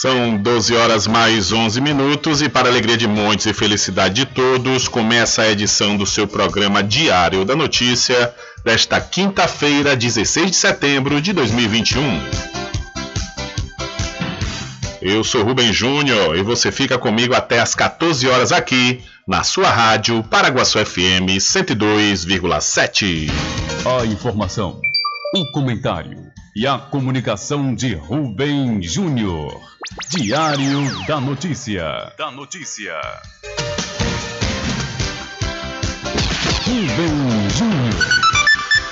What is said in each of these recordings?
São 12 horas mais 11 minutos e para alegria de muitos e felicidade de todos, começa a edição do seu programa Diário da Notícia desta quinta-feira, 16 de setembro de 2021. Eu sou Rubem Júnior e você fica comigo até às 14 horas aqui na sua rádio Paraguaçu FM 102,7. A informação, o comentário e a comunicação de Rubem Júnior. Diário da Notícia. Da Notícia. Rubem Júnior.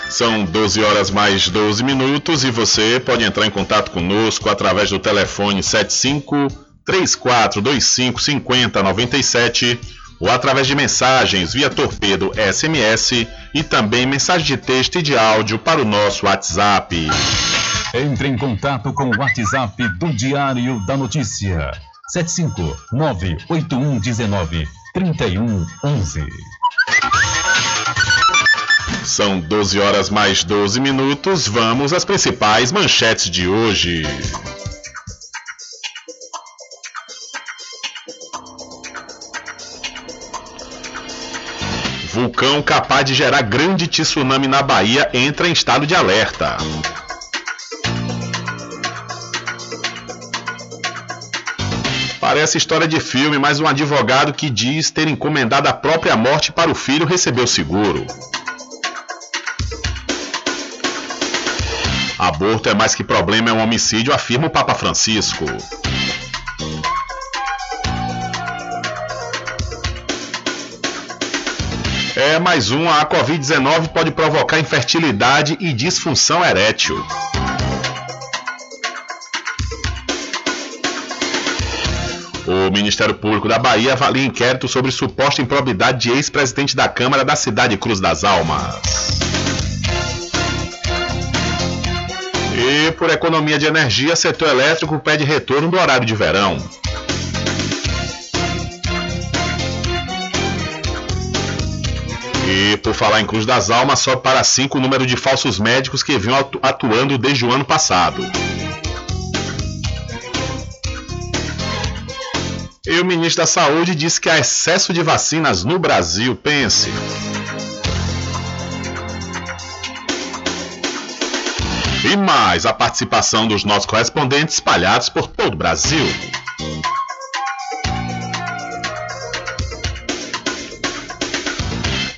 São 12 horas mais 12 minutos e você pode entrar em contato conosco através do telefone 75 3425 5097 ou através de mensagens via torpedo SMS e também mensagem de texto e de áudio para o nosso WhatsApp. Entre em contato com o WhatsApp do Diário da Notícia. 759-8119-3111. São 12 horas mais 12 minutos. Vamos às principais manchetes de hoje. Vulcão capaz de gerar grande tsunami na Bahia entra em estado de alerta. Parece história de filme, mas um advogado que diz ter encomendado a própria morte para o filho recebeu seguro. Aborto é mais que problema, é um homicídio, afirma o Papa Francisco. É mais um, a Covid-19 pode provocar infertilidade e disfunção erétil. O Ministério Público da Bahia avalia inquérito sobre suposta improbidade de ex-presidente da Câmara da cidade de Cruz das Almas. E por economia de energia, setor elétrico pede retorno do horário de verão. E por falar em Cruz das Almas, só para cinco o número de falsos médicos que vinham atuando desde o ano passado. E o ministro da Saúde disse que há excesso de vacinas no Brasil. Pense. E mais a participação dos nossos correspondentes espalhados por todo o Brasil.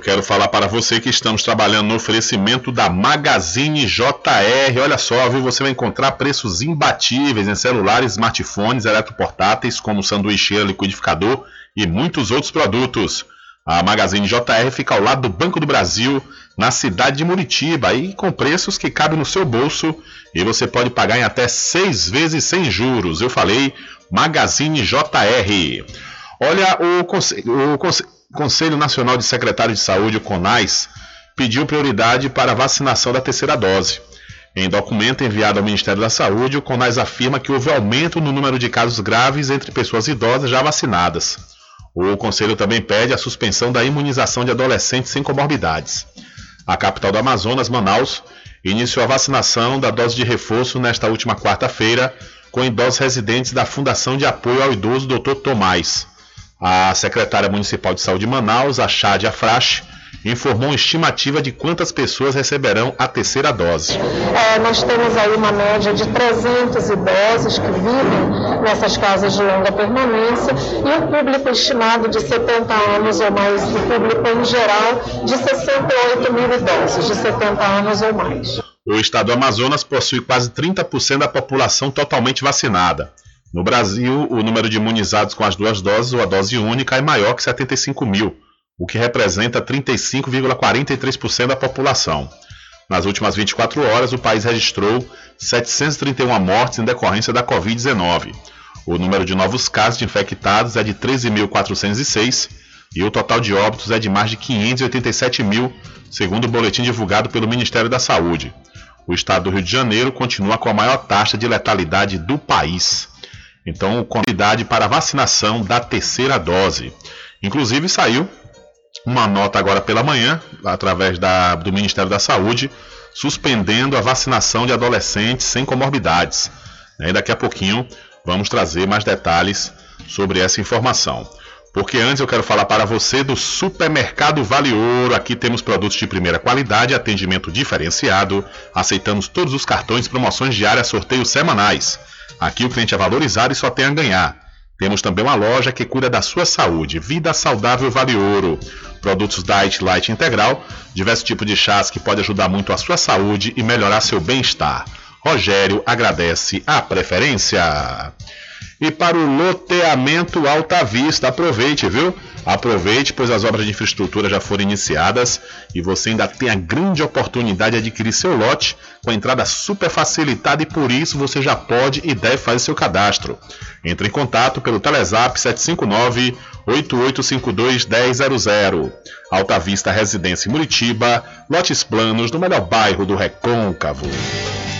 Quero falar para você que estamos trabalhando no oferecimento da Magazine JR. Olha só, viu? Você vai encontrar preços imbatíveis em celulares, smartphones, eletroportáteis, como sanduicheira, liquidificador e muitos outros produtos. A Magazine JR fica ao lado do Banco do Brasil, na cidade de Muritiba, e com preços que cabem no seu bolso e você pode pagar em até seis vezes sem juros. Eu falei Magazine JR. Olha, o Conselho, o Conselho Nacional de Secretários de Saúde, o CONAS, pediu prioridade para a vacinação da terceira dose. Em documento enviado ao Ministério da Saúde, o CONAS afirma que houve aumento no número de casos graves entre pessoas idosas já vacinadas. O Conselho também pede a suspensão da imunização de adolescentes sem comorbidades. A capital do Amazonas, Manaus, iniciou a vacinação da dose de reforço nesta última quarta-feira com idosos residentes da Fundação de Apoio ao Idoso Dr. Tomás. A secretária municipal de saúde de Manaus, a Frache, informou uma estimativa de quantas pessoas receberão a terceira dose. É, nós temos aí uma média de 300 idosos que vivem nessas casas de longa permanência e um público estimado de 70 anos ou mais, o público em geral de 68 mil idosos de 70 anos ou mais. O estado do Amazonas possui quase 30% da população totalmente vacinada. No Brasil, o número de imunizados com as duas doses ou a dose única é maior que 75 mil o que representa 35,43% da população. Nas últimas 24 horas, o país registrou 731 mortes em decorrência da Covid-19. O número de novos casos de infectados é de 13.406 e o total de óbitos é de mais de 587 mil, segundo o boletim divulgado pelo Ministério da Saúde. O estado do Rio de Janeiro continua com a maior taxa de letalidade do país. Então, convidade para a vacinação da terceira dose. Inclusive, saiu uma nota agora pela manhã, através da, do Ministério da Saúde, suspendendo a vacinação de adolescentes sem comorbidades. E daqui a pouquinho vamos trazer mais detalhes sobre essa informação. Porque antes eu quero falar para você do Supermercado Vale Ouro. Aqui temos produtos de primeira qualidade, atendimento diferenciado. Aceitamos todos os cartões, promoções diárias, sorteios semanais. Aqui o cliente é valorizado e só tem a ganhar. Temos também uma loja que cuida da sua saúde. Vida Saudável Vale Ouro. Produtos Diet Light Integral, diversos tipos de chás que podem ajudar muito a sua saúde e melhorar seu bem-estar. Rogério agradece a preferência e para o loteamento Alta Vista. Aproveite, viu? Aproveite, pois as obras de infraestrutura já foram iniciadas e você ainda tem a grande oportunidade de adquirir seu lote com entrada super facilitada e por isso você já pode e deve fazer seu cadastro. Entre em contato pelo Telezap 759 8852 1000. Alta Vista Residência Muritiba, lotes planos no melhor bairro do Recôncavo.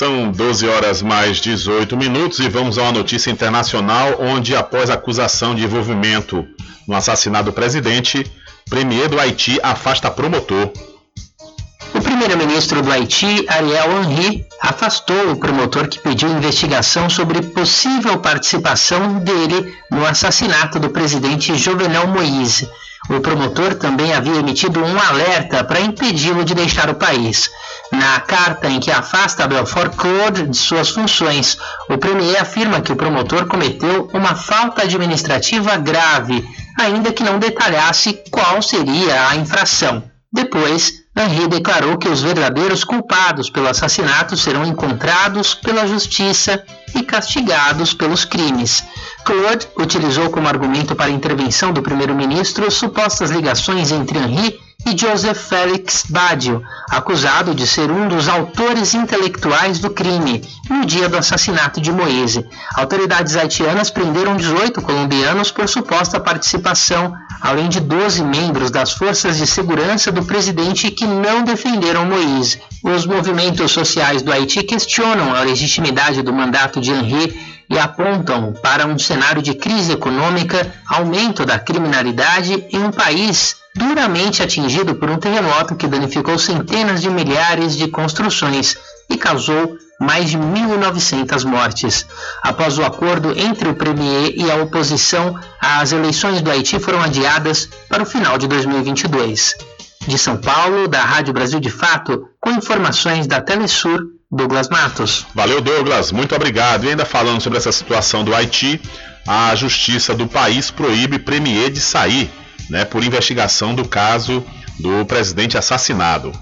São 12 horas mais 18 minutos e vamos a uma notícia internacional onde, após acusação de envolvimento no assassinato do presidente, premier do Haiti afasta promotor. Primeiro-ministro do Haiti, Ariel Henry, afastou o promotor que pediu investigação sobre possível participação dele no assassinato do presidente Jovenel Moïse. O promotor também havia emitido um alerta para impedi-lo de deixar o país. Na carta em que afasta Belfort Claude de suas funções, o premier afirma que o promotor cometeu uma falta administrativa grave, ainda que não detalhasse qual seria a infração. Depois, Henry declarou que os verdadeiros culpados pelo assassinato serão encontrados pela justiça e castigados pelos crimes. Claude utilizou como argumento para a intervenção do primeiro-ministro supostas ligações entre Henry e Joseph Félix Badio, acusado de ser um dos autores intelectuais do crime no dia do assassinato de Moise. Autoridades haitianas prenderam 18 colombianos por suposta participação, além de 12 membros das forças de segurança do presidente que não defenderam Moise. Os movimentos sociais do Haiti questionam a legitimidade do mandato de Henri e apontam para um cenário de crise econômica, aumento da criminalidade em um país duramente atingido por um terremoto que danificou centenas de milhares de construções e causou mais de 1.900 mortes. Após o acordo entre o Premier e a oposição, as eleições do Haiti foram adiadas para o final de 2022. De São Paulo, da Rádio Brasil de Fato, com informações da Telesur, Douglas Matos. Valeu, Douglas, muito obrigado. E ainda falando sobre essa situação do Haiti, a justiça do país proíbe Premier de sair né, por investigação do caso do presidente assassinado.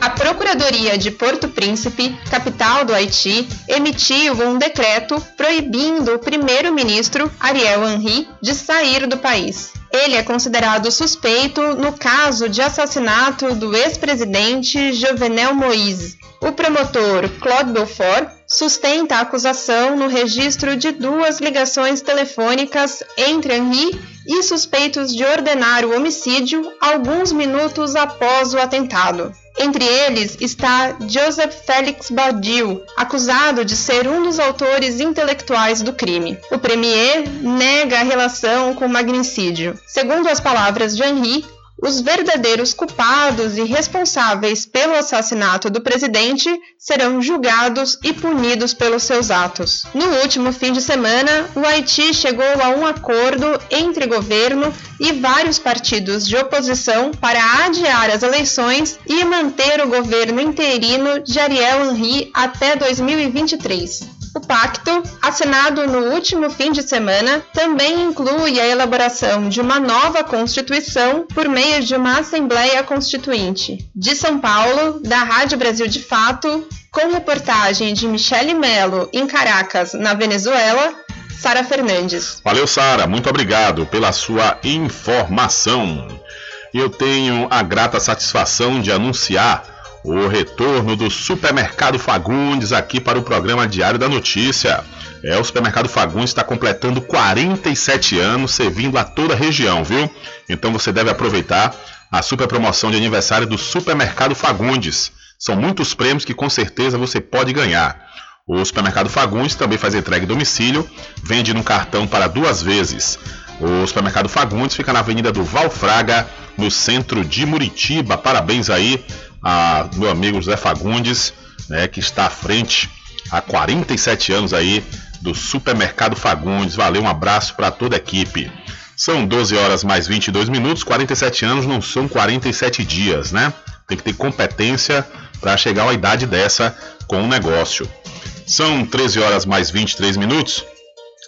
A Procuradoria de Porto Príncipe, capital do Haiti, emitiu um decreto proibindo o primeiro-ministro Ariel Henry de sair do país. Ele é considerado suspeito no caso de assassinato do ex-presidente Jovenel Moïse. O promotor Claude Beaufort sustenta a acusação no registro de duas ligações telefônicas entre Henri e suspeitos de ordenar o homicídio alguns minutos após o atentado. Entre eles está Joseph Félix Baudiu, acusado de ser um dos autores intelectuais do crime. O premier nega a relação com o magnicídio. Segundo as palavras de Henri, os verdadeiros culpados e responsáveis pelo assassinato do presidente serão julgados e punidos pelos seus atos. No último fim de semana, o Haiti chegou a um acordo entre governo e vários partidos de oposição para adiar as eleições e manter o governo interino de Ariel Henry até 2023. Pacto, assinado no último fim de semana, também inclui a elaboração de uma nova Constituição por meio de uma Assembleia Constituinte. De São Paulo, da Rádio Brasil de Fato, com reportagem de Michele Melo em Caracas, na Venezuela, Sara Fernandes. Valeu, Sara. Muito obrigado pela sua informação. Eu tenho a grata satisfação de anunciar o retorno do Supermercado Fagundes aqui para o programa Diário da Notícia. É, o Supermercado Fagundes está completando 47 anos, servindo a toda a região, viu? Então você deve aproveitar a super promoção de aniversário do Supermercado Fagundes. São muitos prêmios que com certeza você pode ganhar. O Supermercado Fagundes também faz entrega em domicílio, vende no cartão para duas vezes. O Supermercado Fagundes fica na Avenida do Valfraga, no centro de Muritiba. Parabéns aí a meu amigo José Fagundes, né, que está à frente há 47 anos aí do Supermercado Fagundes. Valeu, um abraço para toda a equipe. São 12 horas mais 22 minutos, 47 anos não são 47 dias, né? Tem que ter competência para chegar à idade dessa com o negócio. São 13 horas mais 23 minutos.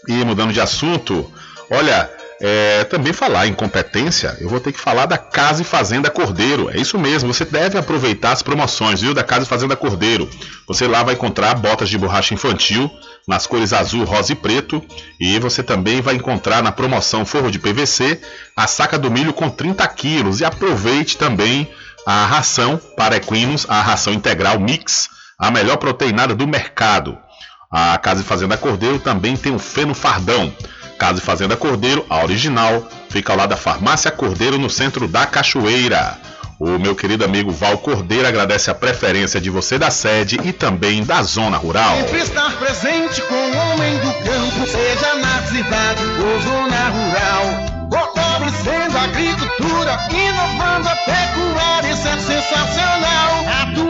E mudando de assunto, olha, é, também falar em competência, eu vou ter que falar da Casa e Fazenda Cordeiro. É isso mesmo, você deve aproveitar as promoções, viu, da Casa e Fazenda Cordeiro. Você lá vai encontrar botas de borracha infantil nas cores azul, rosa e preto, e você também vai encontrar na promoção forro de PVC a saca do milho com 30 quilos. E aproveite também a ração para equinos, a ração integral mix, a melhor proteinada do mercado. A Casa e Fazenda Cordeiro também tem o feno fardão. Casa e Fazenda Cordeiro, a original, fica ao lado da Farmácia Cordeiro, no centro da Cachoeira. O meu querido amigo Val Cordeiro agradece a preferência de você da sede e também da zona rural. Sempre estar presente com o homem do campo, seja na cidade ou zona rural. Fortalecendo a agricultura, inovando a pecuária, isso é sensacional. Atuando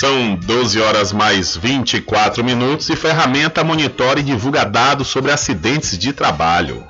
São 12 horas mais 24 minutos e ferramenta monitora e divulga dados sobre acidentes de trabalho.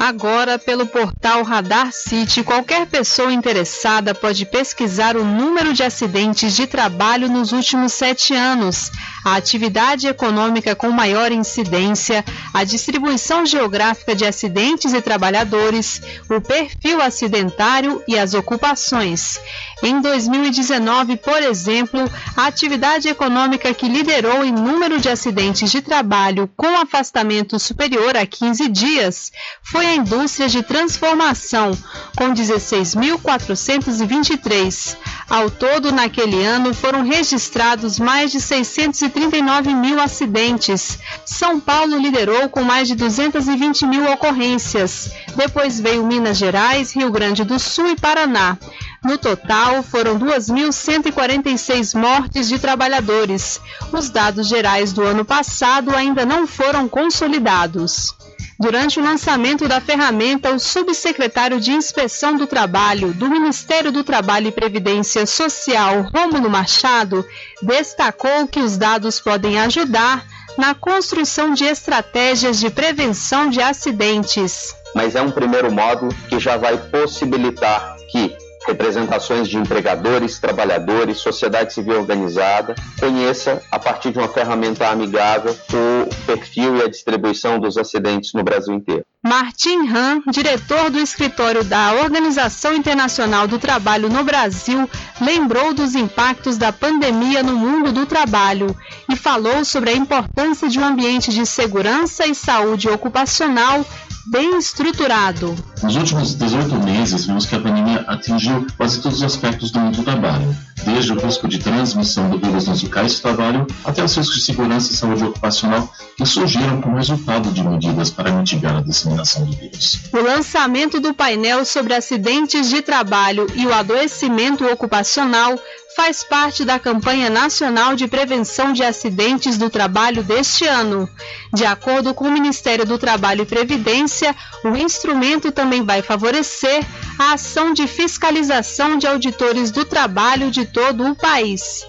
Agora, pelo portal Radar City, qualquer pessoa interessada pode pesquisar o número de acidentes de trabalho nos últimos sete anos, a atividade econômica com maior incidência, a distribuição geográfica de acidentes e trabalhadores, o perfil acidentário e as ocupações. Em 2019, por exemplo, a atividade econômica que liderou em número de acidentes de trabalho com afastamento superior a 15 dias foi a indústria de transformação, com 16.423. Ao todo, naquele ano, foram registrados mais de 639 mil acidentes. São Paulo liderou com mais de 220 mil ocorrências. Depois veio Minas Gerais, Rio Grande do Sul e Paraná. No total, foram 2.146 mortes de trabalhadores. Os dados gerais do ano passado ainda não foram consolidados. Durante o lançamento da ferramenta, o subsecretário de Inspeção do Trabalho do Ministério do Trabalho e Previdência Social, Rômulo Machado, destacou que os dados podem ajudar na construção de estratégias de prevenção de acidentes. Mas é um primeiro módulo que já vai possibilitar que representações de empregadores, trabalhadores, sociedade civil organizada, conheça, a partir de uma ferramenta amigável, o perfil e a distribuição dos acidentes no Brasil inteiro. Martin Han, diretor do escritório da Organização Internacional do Trabalho no Brasil, lembrou dos impactos da pandemia no mundo do trabalho e falou sobre a importância de um ambiente de segurança e saúde ocupacional bem estruturado. Nos últimos 18 meses, vimos que a pandemia atingiu quase todos os aspectos do mundo do trabalho, desde o risco de transmissão do vírus nos locais de trabalho até os riscos de segurança e saúde ocupacional que surgiram como resultado de medidas para mitigar a disseminação do vírus. O lançamento do painel sobre acidentes de trabalho e o adoecimento ocupacional faz parte da campanha nacional de prevenção de acidentes do trabalho deste ano. De acordo com o Ministério do Trabalho e Previdência, o instrumento também vai favorecer a ação de fiscalização de auditores do trabalho de todo o país.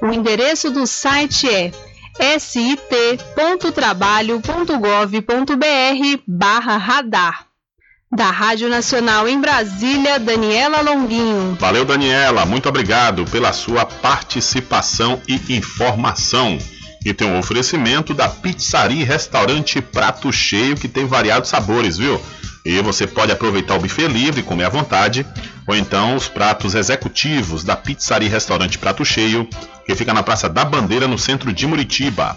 O endereço do site é sit.trabalho.gov.br/radar. Da Rádio Nacional em Brasília, Daniela Longuinho. Valeu, Daniela. Muito obrigado pela sua participação e informação. E tem um oferecimento da Pizzaria Restaurante Prato Cheio, que tem variados sabores, viu? E você pode aproveitar o buffet livre, comer à vontade, ou então os pratos executivos da Pizzaria Restaurante Prato Cheio, que fica na Praça da Bandeira, no centro de Muritiba.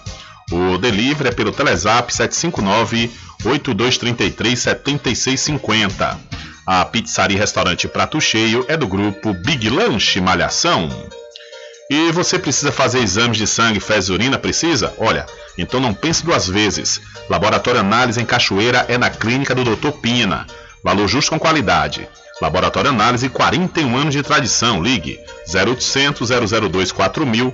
O delivery é pelo Telezap 759 8233 7650. A pizzaria e restaurante Prato Cheio é do grupo Big Lanche Malhação. E você precisa fazer exames de sangue, fezes e urina? Precisa? Olha, então não pense duas vezes. Laboratório Análise em Cachoeira é na clínica do Dr. Pina. Valor justo com qualidade. Laboratório Análise, 41 anos de tradição. Ligue 0800 002 4000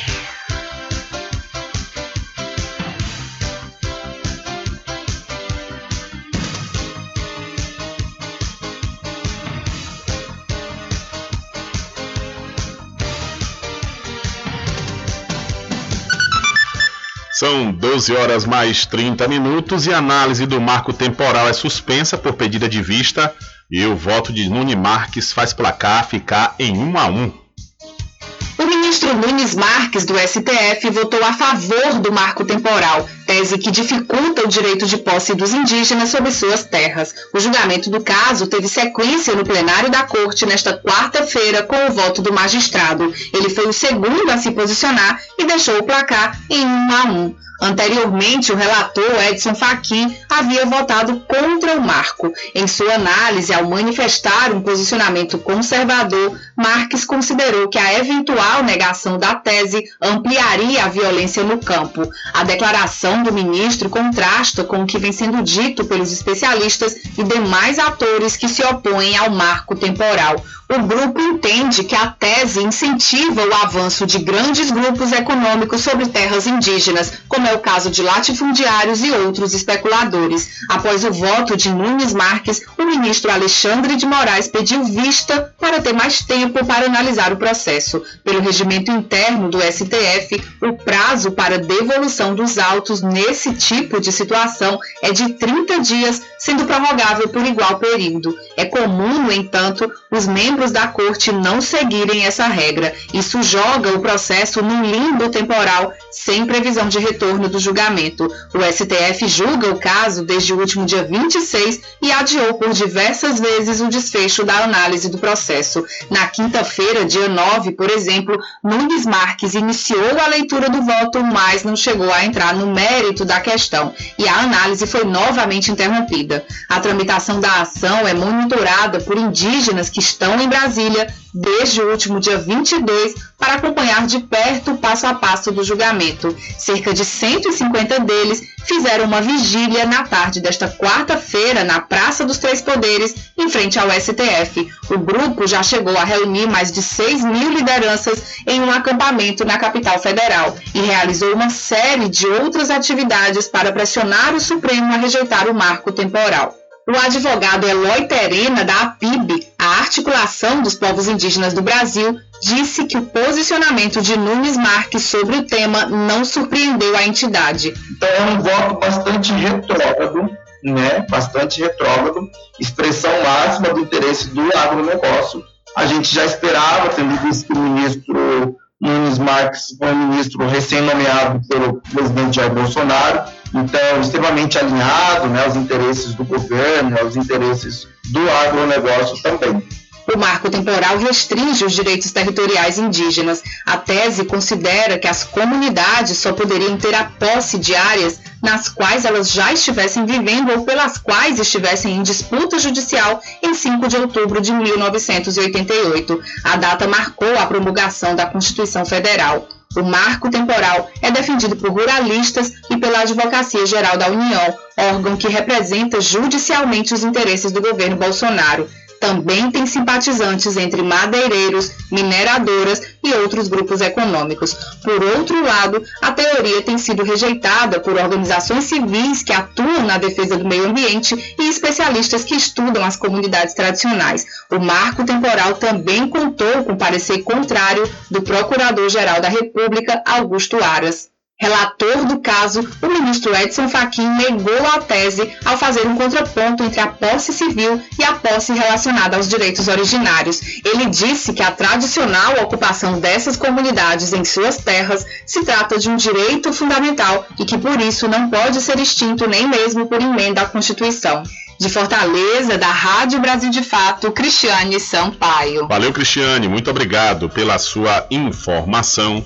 São 12 horas mais 30 minutos e a análise do marco temporal é suspensa por pedida de vista e o voto de Nuni Marques faz placar ficar em 1 a 1. Ministro Nunes Marques, do STF, votou a favor do marco temporal, tese que dificulta o direito de posse dos indígenas sobre suas terras. O julgamento do caso teve sequência no plenário da Corte nesta quarta-feira com o voto do magistrado. Ele foi o segundo a se posicionar e deixou o placar em 1 a 1. Anteriormente, o relator Edson Fachin havia votado contra o marco. Em sua análise, ao manifestar um posicionamento conservador, Marques considerou que a eventual negação da tese ampliaria a violência no campo. A declaração do ministro contrasta com o que vem sendo dito pelos especialistas e demais atores que se opõem ao marco temporal. O grupo entende que a tese incentiva o avanço de grandes grupos econômicos sobre terras indígenas, como é o caso de latifundiários e outros especuladores. Após o voto de Nunes Marques, o ministro Alexandre de Moraes pediu vista para ter mais tempo para analisar o processo. Pelo regimento interno do STF, o prazo para devolução dos autos nesse tipo de situação é de 30 dias, sendo prorrogável por igual período. É comum, no entanto, os membros da corte não seguirem essa regra. Isso joga o processo num limbo temporal sem previsão de retorno do julgamento. O STF julga o caso desde o último dia 26 e adiou por diversas vezes o desfecho da análise do processo. Na quinta-feira, dia 9, por exemplo, Nunes Marques iniciou a leitura do voto, mas não chegou a entrar no mérito da questão e a análise foi novamente interrompida. A tramitação da ação é monitorada por indígenas que estão em Brasília desde o último dia 22 para acompanhar de perto o passo a passo do julgamento. Cerca de 150 deles fizeram uma vigília na tarde desta quarta-feira na Praça dos Três Poderes, em frente ao STF. O grupo já chegou a reunir mais de 6 mil lideranças em um acampamento na capital federal e realizou uma série de outras atividades para pressionar o Supremo a rejeitar o marco temporal. O advogado Eloy Terena, da APIB, Articulação dos Povos Indígenas do Brasil, disse que o posicionamento de Nunes Marques sobre o tema não surpreendeu a entidade. Então é um voto bastante retrógrado, né? bastante retrógrado, expressão máxima do interesse do agronegócio. A gente já esperava, tendo visto que o ministro Nunes Marques foi um ministro recém-nomeado pelo presidente Jair Bolsonaro, então extremamente alinhado né, aos interesses do governo, aos interesses do agronegócio também. O marco temporal restringe os direitos territoriais indígenas. A tese considera que as comunidades só poderiam ter a posse de áreas nas quais elas já estivessem vivendo ou pelas quais estivessem em disputa judicial em 5 de outubro de 1988. A data marcou a promulgação da Constituição Federal. O marco temporal é defendido por ruralistas e pela Advocacia Geral da União, órgão que representa judicialmente os interesses do governo Bolsonaro também tem simpatizantes entre madeireiros, mineradoras e outros grupos econômicos. Por outro lado, a teoria tem sido rejeitada por organizações civis que atuam na defesa do meio ambiente e especialistas que estudam as comunidades tradicionais. O marco temporal também contou com parecer contrário do Procurador-Geral da República, Augusto Aras. Relator do caso, o ministro Edson Fachin negou a tese ao fazer um contraponto entre a posse civil e a posse relacionada aos direitos originários. Ele disse que a tradicional ocupação dessas comunidades em suas terras se trata de um direito fundamental e que por isso não pode ser extinto nem mesmo por emenda à Constituição. De Fortaleza, da Rádio Brasil de Fato, Cristiane Sampaio. Valeu, Cristiane. Muito obrigado pela sua informação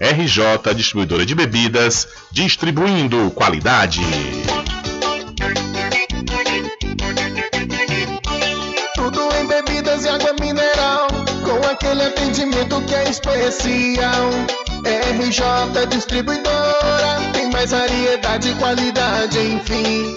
RJ Distribuidora de Bebidas, distribuindo qualidade. Tudo em bebidas e água mineral, com aquele atendimento que é especial. RJ Distribuidora, tem mais variedade e qualidade, enfim.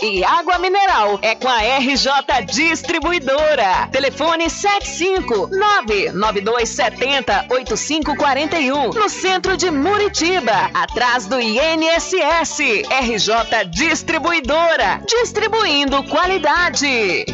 e água mineral é com a RJ Distribuidora. Telefone 75992708541 no centro de Muritiba, atrás do INSS. RJ Distribuidora, distribuindo qualidade.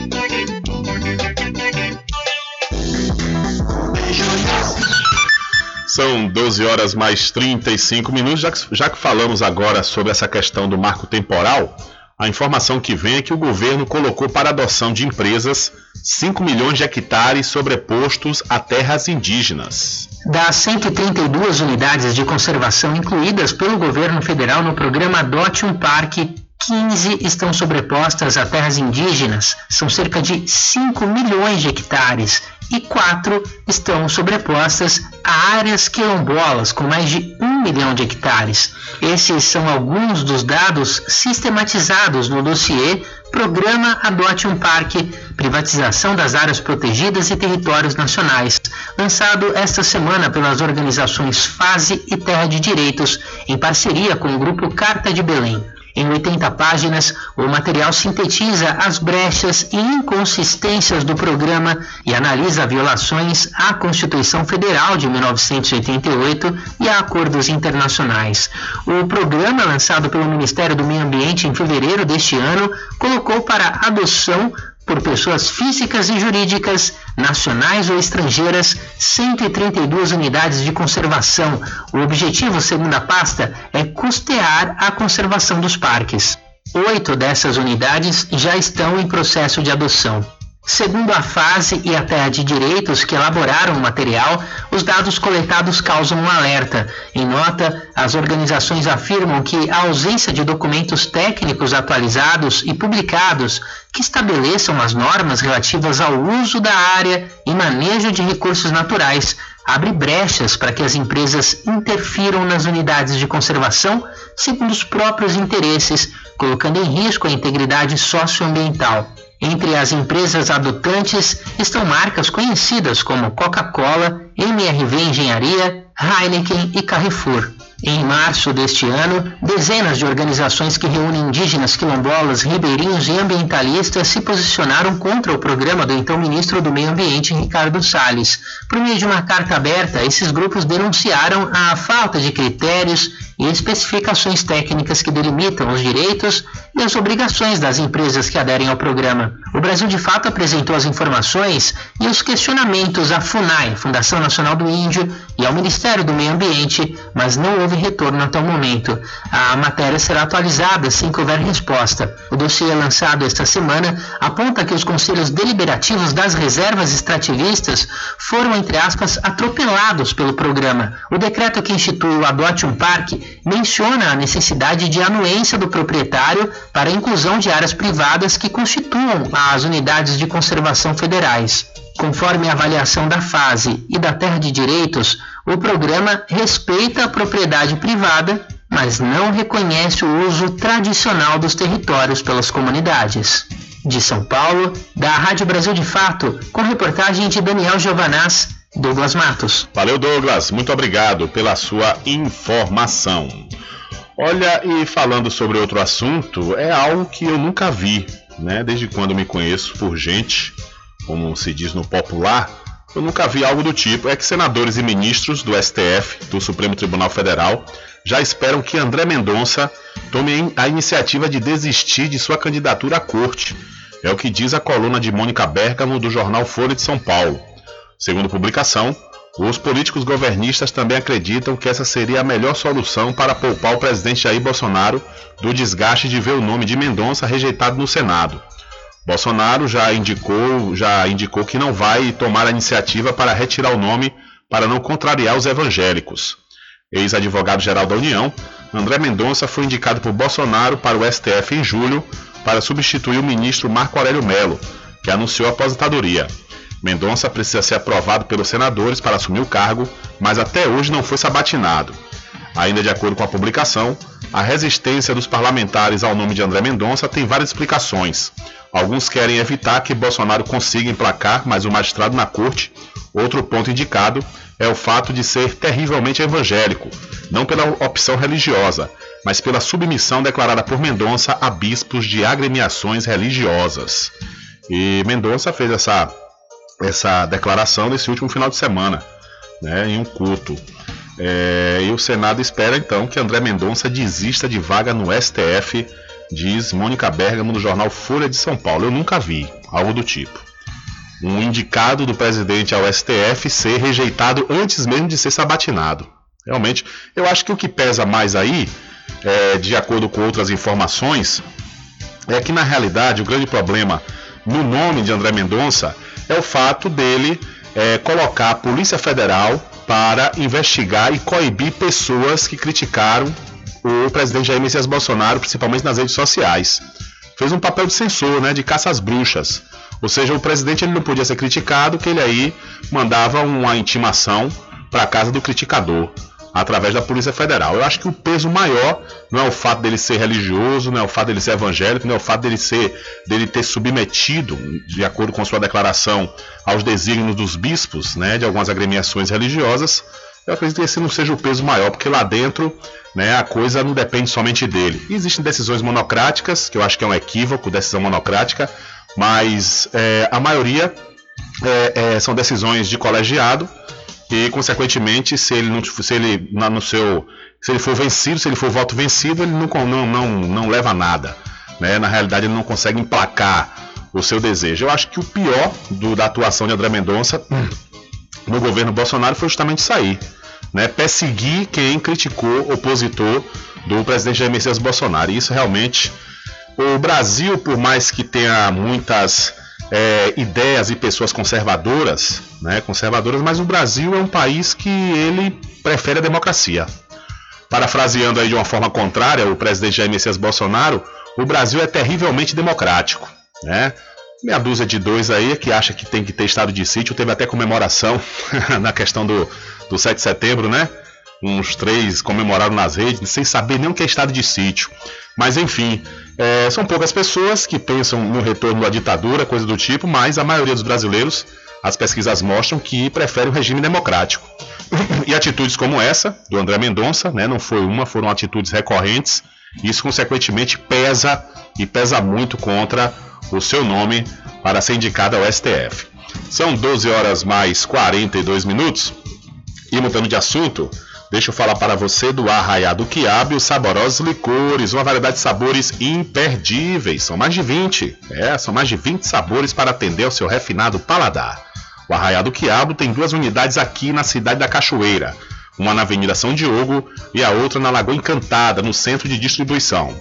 São 12 horas mais 35 minutos. Já que, já que falamos agora sobre essa questão do marco temporal, a informação que vem é que o governo colocou para adoção de empresas 5 milhões de hectares sobrepostos a terras indígenas. Das 132 unidades de conservação incluídas pelo governo federal no programa Adote um Parque, 15 estão sobrepostas a terras indígenas, são cerca de 5 milhões de hectares, e 4 estão sobrepostas a áreas quilombolas, com mais de 1 um milhão de hectares. Esses são alguns dos dados sistematizados no dossiê Programa Adote um Parque, privatização das áreas protegidas e territórios nacionais, lançado esta semana pelas organizações Fase e Terra de Direitos, em parceria com o grupo Carta de Belém. Em 80 páginas, o material sintetiza as brechas e inconsistências do programa e analisa violações à Constituição Federal de 1988 e a acordos internacionais. O programa, lançado pelo Ministério do Meio Ambiente em fevereiro deste ano, colocou para adoção por pessoas físicas e jurídicas, nacionais ou estrangeiras, 132 unidades de conservação. O objetivo, segundo a pasta, é custear a conservação dos parques. Oito dessas unidades já estão em processo de adoção. Segundo a fase e a terra de direitos que elaboraram o material, os dados coletados causam um alerta. Em nota, as organizações afirmam que a ausência de documentos técnicos atualizados e publicados que estabeleçam as normas relativas ao uso da área e manejo de recursos naturais abre brechas para que as empresas interfiram nas unidades de conservação segundo os próprios interesses, colocando em risco a integridade socioambiental. Entre as empresas adotantes estão marcas conhecidas como Coca-Cola, MRV Engenharia, Heineken e Carrefour. Em março deste ano, dezenas de organizações que reúnem indígenas, quilombolas, ribeirinhos e ambientalistas se posicionaram contra o programa do então ministro do Meio Ambiente, Ricardo Salles. Por meio de uma carta aberta, esses grupos denunciaram a falta de critérios e especificações técnicas que delimitam os direitos e as obrigações das empresas que aderem ao programa. O Brasil de fato apresentou as informações e os questionamentos à FUNAI, Fundação Nacional do Índio, e ao Ministério do Meio Ambiente, mas não houve retorno até o momento. A matéria será atualizada assim que houver resposta. O dossiê lançado esta semana aponta que os conselhos deliberativos das reservas extrativistas foram, entre aspas, atropelados pelo programa. O decreto que institui o Adote um Parque menciona a necessidade de anuência do proprietário para a inclusão de áreas privadas que constituam as unidades de conservação federais. Conforme a avaliação da fase e da terra de direitos, o programa respeita a propriedade privada, mas não reconhece o uso tradicional dos territórios pelas comunidades. De São Paulo, da Rádio Brasil de Fato, com reportagem de Daniel Giovanaz, Douglas Matos. Valeu, Douglas. Muito obrigado pela sua informação. Olha, e falando sobre outro assunto, é algo que eu nunca vi, né? Desde quando me conheço por gente, como se diz no popular, eu nunca vi algo do tipo. É que senadores e ministros do STF, do Supremo Tribunal Federal, já esperam que André Mendonça tome a iniciativa de desistir de sua candidatura à corte. É o que diz a coluna de Mônica Bergamo do jornal Folha de São Paulo. Segundo publicação, os políticos governistas também acreditam que essa seria a melhor solução para poupar o presidente Jair Bolsonaro do desgaste de ver o nome de Mendonça rejeitado no Senado. Bolsonaro já indicou, já indicou que não vai tomar a iniciativa para retirar o nome para não contrariar os evangélicos. Ex-advogado-geral da União, André Mendonça foi indicado por Bolsonaro para o STF em julho para substituir o ministro Marco Aurélio Melo, que anunciou a aposentadoria. Mendonça precisa ser aprovado pelos senadores para assumir o cargo, mas até hoje não foi sabatinado. Ainda de acordo com a publicação, a resistência dos parlamentares ao nome de André Mendonça tem várias explicações. Alguns querem evitar que Bolsonaro consiga emplacar mais um magistrado na corte. Outro ponto indicado é o fato de ser terrivelmente evangélico, não pela opção religiosa, mas pela submissão declarada por Mendonça a bispos de agremiações religiosas. E Mendonça fez essa essa declaração nesse último final de semana, né, em um culto. É, e o Senado espera então que André Mendonça desista de vaga no STF, diz Mônica Bergamo do jornal Folha de São Paulo. Eu nunca vi algo do tipo. Um indicado do presidente ao STF ser rejeitado antes mesmo de ser sabatinado. Realmente, eu acho que o que pesa mais aí, é, de acordo com outras informações, é que na realidade o grande problema no nome de André Mendonça é o fato dele é, colocar a Polícia Federal para investigar e coibir pessoas que criticaram o presidente Jair Messias Bolsonaro, principalmente nas redes sociais. Fez um papel de censor, né, de caça às bruxas. Ou seja, o presidente ele não podia ser criticado, que ele aí mandava uma intimação para a casa do criticador. Através da Polícia Federal. Eu acho que o peso maior não é o fato dele ser religioso, não é o fato dele ser evangélico, não é o fato dele ser dele ter submetido, de acordo com sua declaração, aos desígnios dos bispos, né, de algumas agremiações religiosas. Eu acredito que esse não seja o peso maior, porque lá dentro né, a coisa não depende somente dele. Existem decisões monocráticas, que eu acho que é um equívoco, decisão monocrática, mas é, a maioria é, é, são decisões de colegiado e, consequentemente, se ele não se ele no seu se ele for vencido, se ele for voto vencido, ele não, não, não, não leva nada. Né? Na realidade, ele não consegue emplacar o seu desejo. Eu acho que o pior do, da atuação de André Mendonça no governo Bolsonaro foi justamente sair. Né? Perseguir quem criticou, opositor do presidente Jair Messias Bolsonaro. E isso realmente. O Brasil, por mais que tenha muitas é, ideias e pessoas conservadoras, né, conservadoras, mas o Brasil é um país que ele prefere a democracia. Parafraseando aí de uma forma contrária o presidente Jair Messias Bolsonaro, o Brasil é terrivelmente democrático, né? Meia dúzia de dois aí que acha que tem que ter estado de sítio, teve até comemoração na questão do, do 7 de setembro, né? Uns três comemoraram nas redes, sem saber nem o que é estado de sítio. Mas enfim, é, são poucas pessoas que pensam no retorno da ditadura, coisa do tipo, mas a maioria dos brasileiros, as pesquisas mostram que prefere o regime democrático. e atitudes como essa, do André Mendonça, né, não foi uma, foram atitudes recorrentes, isso consequentemente pesa e pesa muito contra o seu nome para ser indicado ao STF. São 12 horas mais 42 minutos. E mudando de assunto, deixa eu falar para você do Arraiado Quiabo e os saborosos licores, uma variedade de sabores imperdíveis. São mais de 20. É, são mais de 20 sabores para atender ao seu refinado paladar. O Arraiado Quiabo tem duas unidades aqui na cidade da Cachoeira, uma na Avenida São Diogo e a outra na Lagoa Encantada, no centro de distribuição.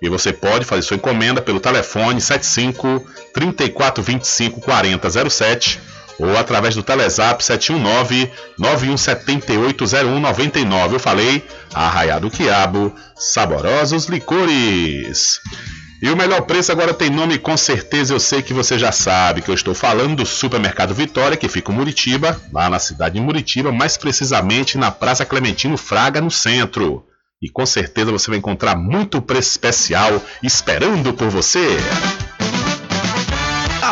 E você pode fazer sua encomenda pelo telefone 75 3425 4007 ou através do Telezap 719 91780199. Eu falei, Arraiado Quiabo, saborosos licores. E o melhor preço agora tem nome, com certeza eu sei que você já sabe, que eu estou falando do Supermercado Vitória, que fica em Muritiba, lá na cidade de Muritiba, mais precisamente na Praça Clementino Fraga, no centro. E com certeza você vai encontrar muito preço especial esperando por você. A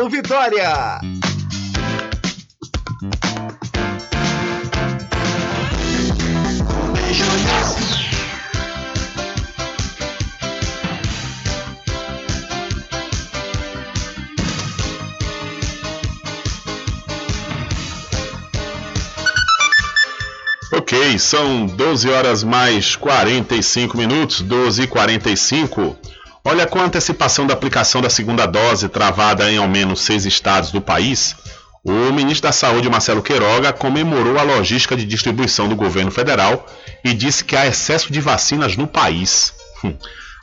Mercado Vitória. Ok, são 12 horas mais 45 minutos, 12 e 45. Olha, com a antecipação da aplicação da segunda dose travada em ao menos seis estados do país, o ministro da Saúde, Marcelo Queiroga, comemorou a logística de distribuição do governo federal e disse que há excesso de vacinas no país. Hum.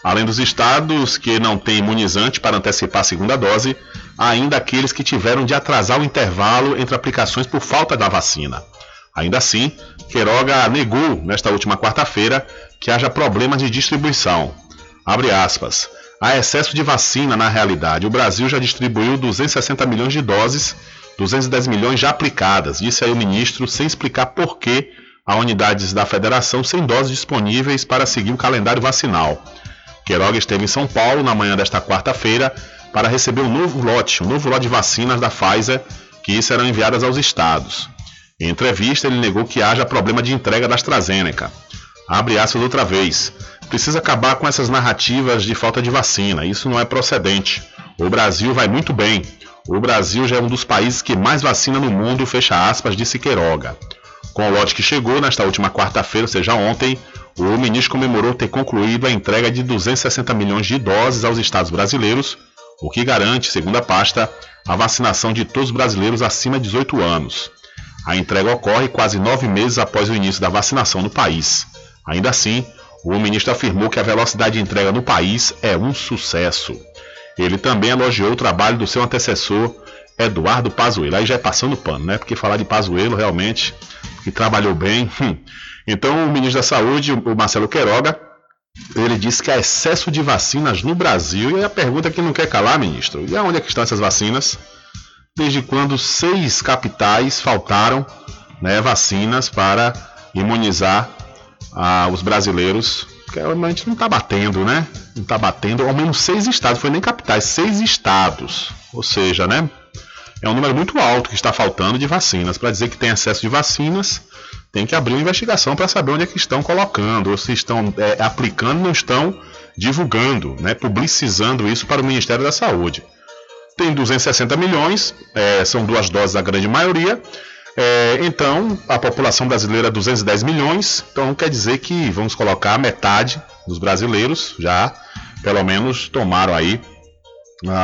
Além dos estados que não têm imunizante para antecipar a segunda dose, há ainda aqueles que tiveram de atrasar o intervalo entre aplicações por falta da vacina. Ainda assim, Queiroga negou, nesta última quarta-feira, que haja problemas de distribuição. Abre aspas. Há excesso de vacina na realidade. O Brasil já distribuiu 260 milhões de doses, 210 milhões já aplicadas, disse aí o ministro, sem explicar por que há unidades da federação sem doses disponíveis para seguir o calendário vacinal. Queiroga esteve em São Paulo na manhã desta quarta-feira para receber um novo lote, um novo lote de vacinas da Pfizer que serão enviadas aos estados. Em entrevista, ele negou que haja problema de entrega da AstraZeneca. Abre aspas outra vez. Precisa acabar com essas narrativas de falta de vacina. Isso não é procedente. O Brasil vai muito bem. O Brasil já é um dos países que mais vacina no mundo, fecha aspas, disse Queiroga. Com o lote que chegou nesta última quarta-feira, ou seja, ontem, o ministro comemorou ter concluído a entrega de 260 milhões de doses aos estados brasileiros, o que garante, segundo a pasta, a vacinação de todos os brasileiros acima de 18 anos. A entrega ocorre quase nove meses após o início da vacinação no país. Ainda assim, o ministro afirmou que a velocidade de entrega no país é um sucesso. Ele também elogiou o trabalho do seu antecessor, Eduardo Pazuello. Aí já é passando pano, né? Porque falar de Pazuello realmente, que trabalhou bem. Hum. Então, o ministro da Saúde, o Marcelo Queiroga, ele disse que há excesso de vacinas no Brasil. E a pergunta que não quer calar, ministro: e aonde é que estão essas vacinas? Desde quando seis capitais faltaram né, vacinas para imunizar ah, os brasileiros? Que a gente não está batendo, né? Não está batendo, ao menos seis estados, foi nem capitais, seis estados. Ou seja, né? É um número muito alto que está faltando de vacinas. Para dizer que tem excesso de vacinas, tem que abrir uma investigação para saber onde é que estão colocando, ou se estão é, aplicando, não estão divulgando, né, publicizando isso para o Ministério da Saúde. Tem 260 milhões, é, são duas doses a grande maioria. É, então, a população brasileira é 210 milhões, então quer dizer que vamos colocar metade dos brasileiros já, pelo menos, tomaram aí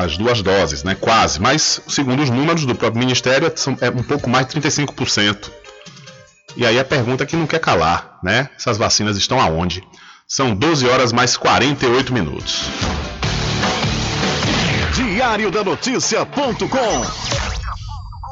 as duas doses, né? Quase, mas segundo os números do próprio Ministério, são, é um pouco mais de 35%. E aí a pergunta que não quer calar, né? Essas vacinas estão aonde? São 12 horas mais 48 minutos. Diário da Notícia.com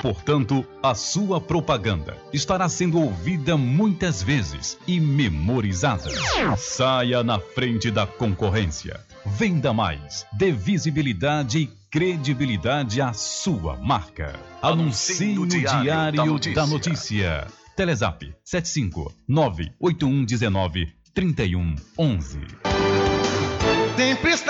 Portanto, a sua propaganda estará sendo ouvida muitas vezes e memorizada. Saia na frente da concorrência. Venda mais. Dê visibilidade e credibilidade à sua marca. Anuncie no Diário, Diário da, Notícia. da Notícia. Telezap 75 98119 3111. Sempre estar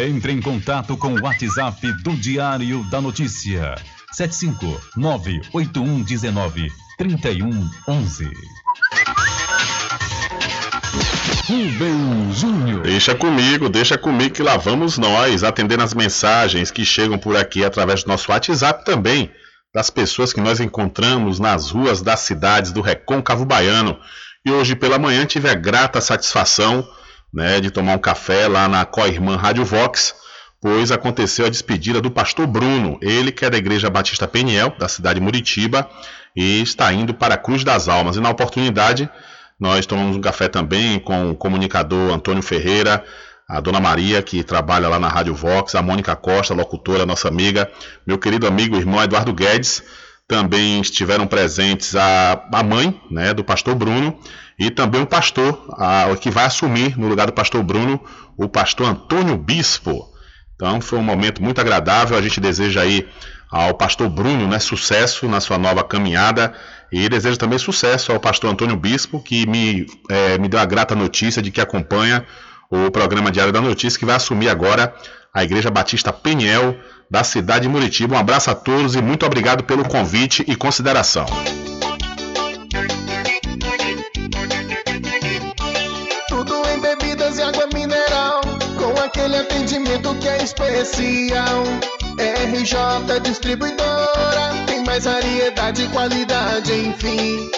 Entre em contato com o WhatsApp do Diário da Notícia. 759-8119-3111. Rubem Júnior. Deixa comigo, deixa comigo que lá vamos nós atendendo as mensagens que chegam por aqui através do nosso WhatsApp também, das pessoas que nós encontramos nas ruas das cidades do Recôncavo Baiano. E hoje pela manhã tive a grata satisfação né, de tomar um café lá na Coirmã Rádio Vox, pois aconteceu a despedida do pastor Bruno, ele que é da Igreja Batista Peniel, da cidade de Muritiba, e está indo para a Cruz das Almas. E na oportunidade, nós tomamos um café também com o comunicador Antônio Ferreira, a Dona Maria, que trabalha lá na Rádio Vox, a Mônica Costa, locutora, nossa amiga, meu querido amigo e irmão Eduardo Guedes, também estiveram presentes a, a mãe né, do pastor Bruno e também o pastor, a, que vai assumir no lugar do pastor Bruno, o pastor Antônio Bispo. Então foi um momento muito agradável. A gente deseja aí ao pastor Bruno né, sucesso na sua nova caminhada e desejo também sucesso ao pastor Antônio Bispo, que me, é, me deu a grata notícia de que acompanha o programa Diário da Notícia, que vai assumir agora a Igreja Batista Peniel da cidade de Muritiba. Um abraço a todos e muito obrigado pelo convite e consideração. Tudo em bebidas e água mineral, com aquele atendimento que é especial. RJ Distribuidora, tem mais variedade e qualidade, enfim.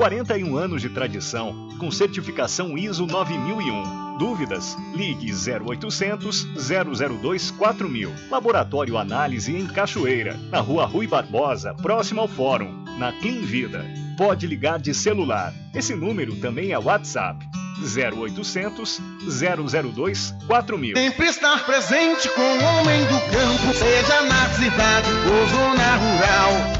41 anos de tradição, com certificação ISO 9001. Dúvidas? Ligue 0800 002 4000. Laboratório Análise em Cachoeira, na Rua Rui Barbosa, próximo ao Fórum, na Clean Vida. Pode ligar de celular. Esse número também é WhatsApp. 0800 002 4000. Sempre estar presente com o homem do campo, seja na cidade ou zona rural.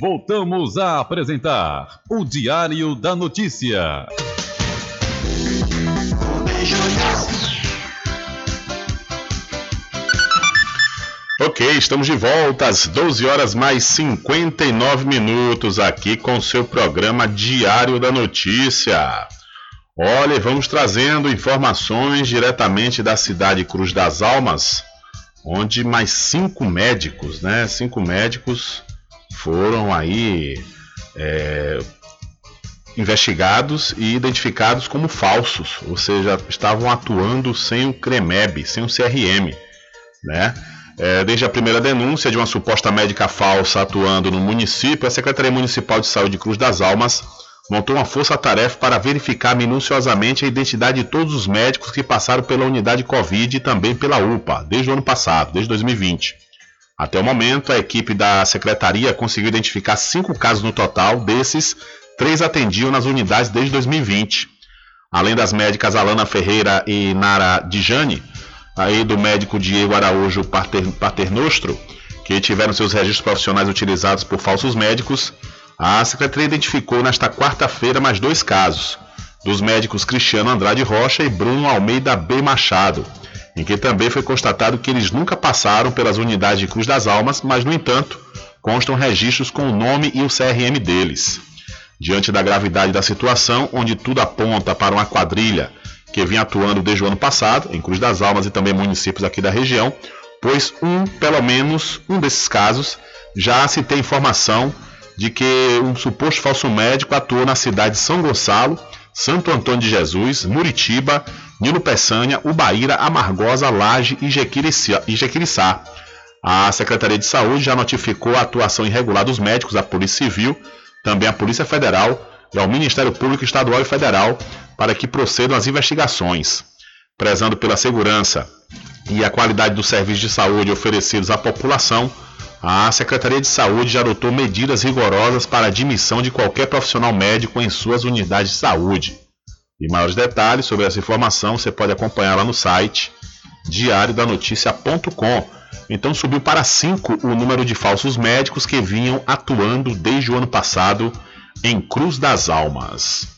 Voltamos a apresentar o Diário da Notícia. Ok, estamos de volta às 12 horas mais 59 minutos aqui com o seu programa Diário da Notícia. Olha, vamos trazendo informações diretamente da cidade Cruz das Almas, onde mais cinco médicos, né? Cinco médicos foram aí é, investigados e identificados como falsos, ou seja, estavam atuando sem o CREMEB, sem o CRM, né? É, desde a primeira denúncia de uma suposta médica falsa atuando no município, a Secretaria Municipal de Saúde de Cruz das Almas montou uma força-tarefa para verificar minuciosamente a identidade de todos os médicos que passaram pela unidade Covid e também pela UPA, desde o ano passado, desde 2020. Até o momento, a equipe da secretaria conseguiu identificar cinco casos no total, desses, três atendiam nas unidades desde 2020. Além das médicas Alana Ferreira e Nara Dijane, aí do médico Diego Araújo Paternostro, que tiveram seus registros profissionais utilizados por falsos médicos, a secretaria identificou nesta quarta-feira mais dois casos, dos médicos Cristiano Andrade Rocha e Bruno Almeida B. Machado, em que também foi constatado que eles nunca passaram pelas unidades de Cruz das Almas, mas, no entanto, constam registros com o nome e o CRM deles. Diante da gravidade da situação, onde tudo aponta para uma quadrilha que vinha atuando desde o ano passado, em Cruz das Almas e também municípios aqui da região, pois um, pelo menos, um desses casos, já se tem informação de que um suposto falso médico atuou na cidade de São Gonçalo, Santo Antônio de Jesus, Muritiba, Nilo Peçanha, Ubaíra, Amargosa, Laje e Jequiriçá. A Secretaria de Saúde já notificou a atuação irregular dos médicos, a Polícia Civil, também a Polícia Federal e ao Ministério Público Estadual e Federal para que procedam as investigações. Prezando pela segurança e a qualidade dos serviços de saúde oferecidos à população, a Secretaria de Saúde já adotou medidas rigorosas para a admissão de qualquer profissional médico em suas unidades de saúde. E maiores detalhes sobre essa informação você pode acompanhar lá no site diariodanoticia.com. Então subiu para 5 o número de falsos médicos que vinham atuando desde o ano passado em Cruz das Almas.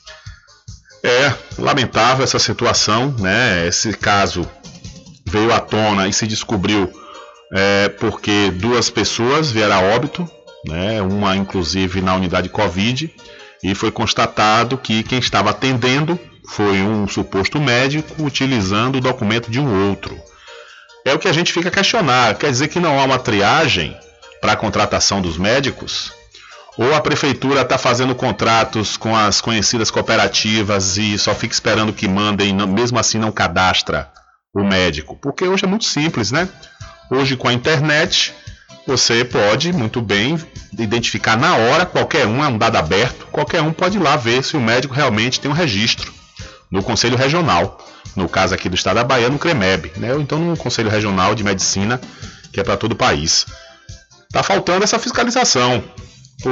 É lamentável essa situação, né? Esse caso veio à tona e se descobriu é, porque duas pessoas vieram a óbito, né? Uma inclusive na unidade Covid, e foi constatado que quem estava atendendo foi um suposto médico utilizando o documento de um outro. É o que a gente fica a questionar. Quer dizer que não há uma triagem para a contratação dos médicos? Ou a prefeitura está fazendo contratos com as conhecidas cooperativas e só fica esperando que mandem, mesmo assim não cadastra o médico? Porque hoje é muito simples, né? Hoje com a internet você pode muito bem identificar na hora, qualquer um, é um dado aberto, qualquer um pode ir lá ver se o médico realmente tem um registro no Conselho Regional, no caso aqui do estado da Bahia, no CREMEB, né? ou então no Conselho Regional de Medicina, que é para todo o país. Está faltando essa fiscalização,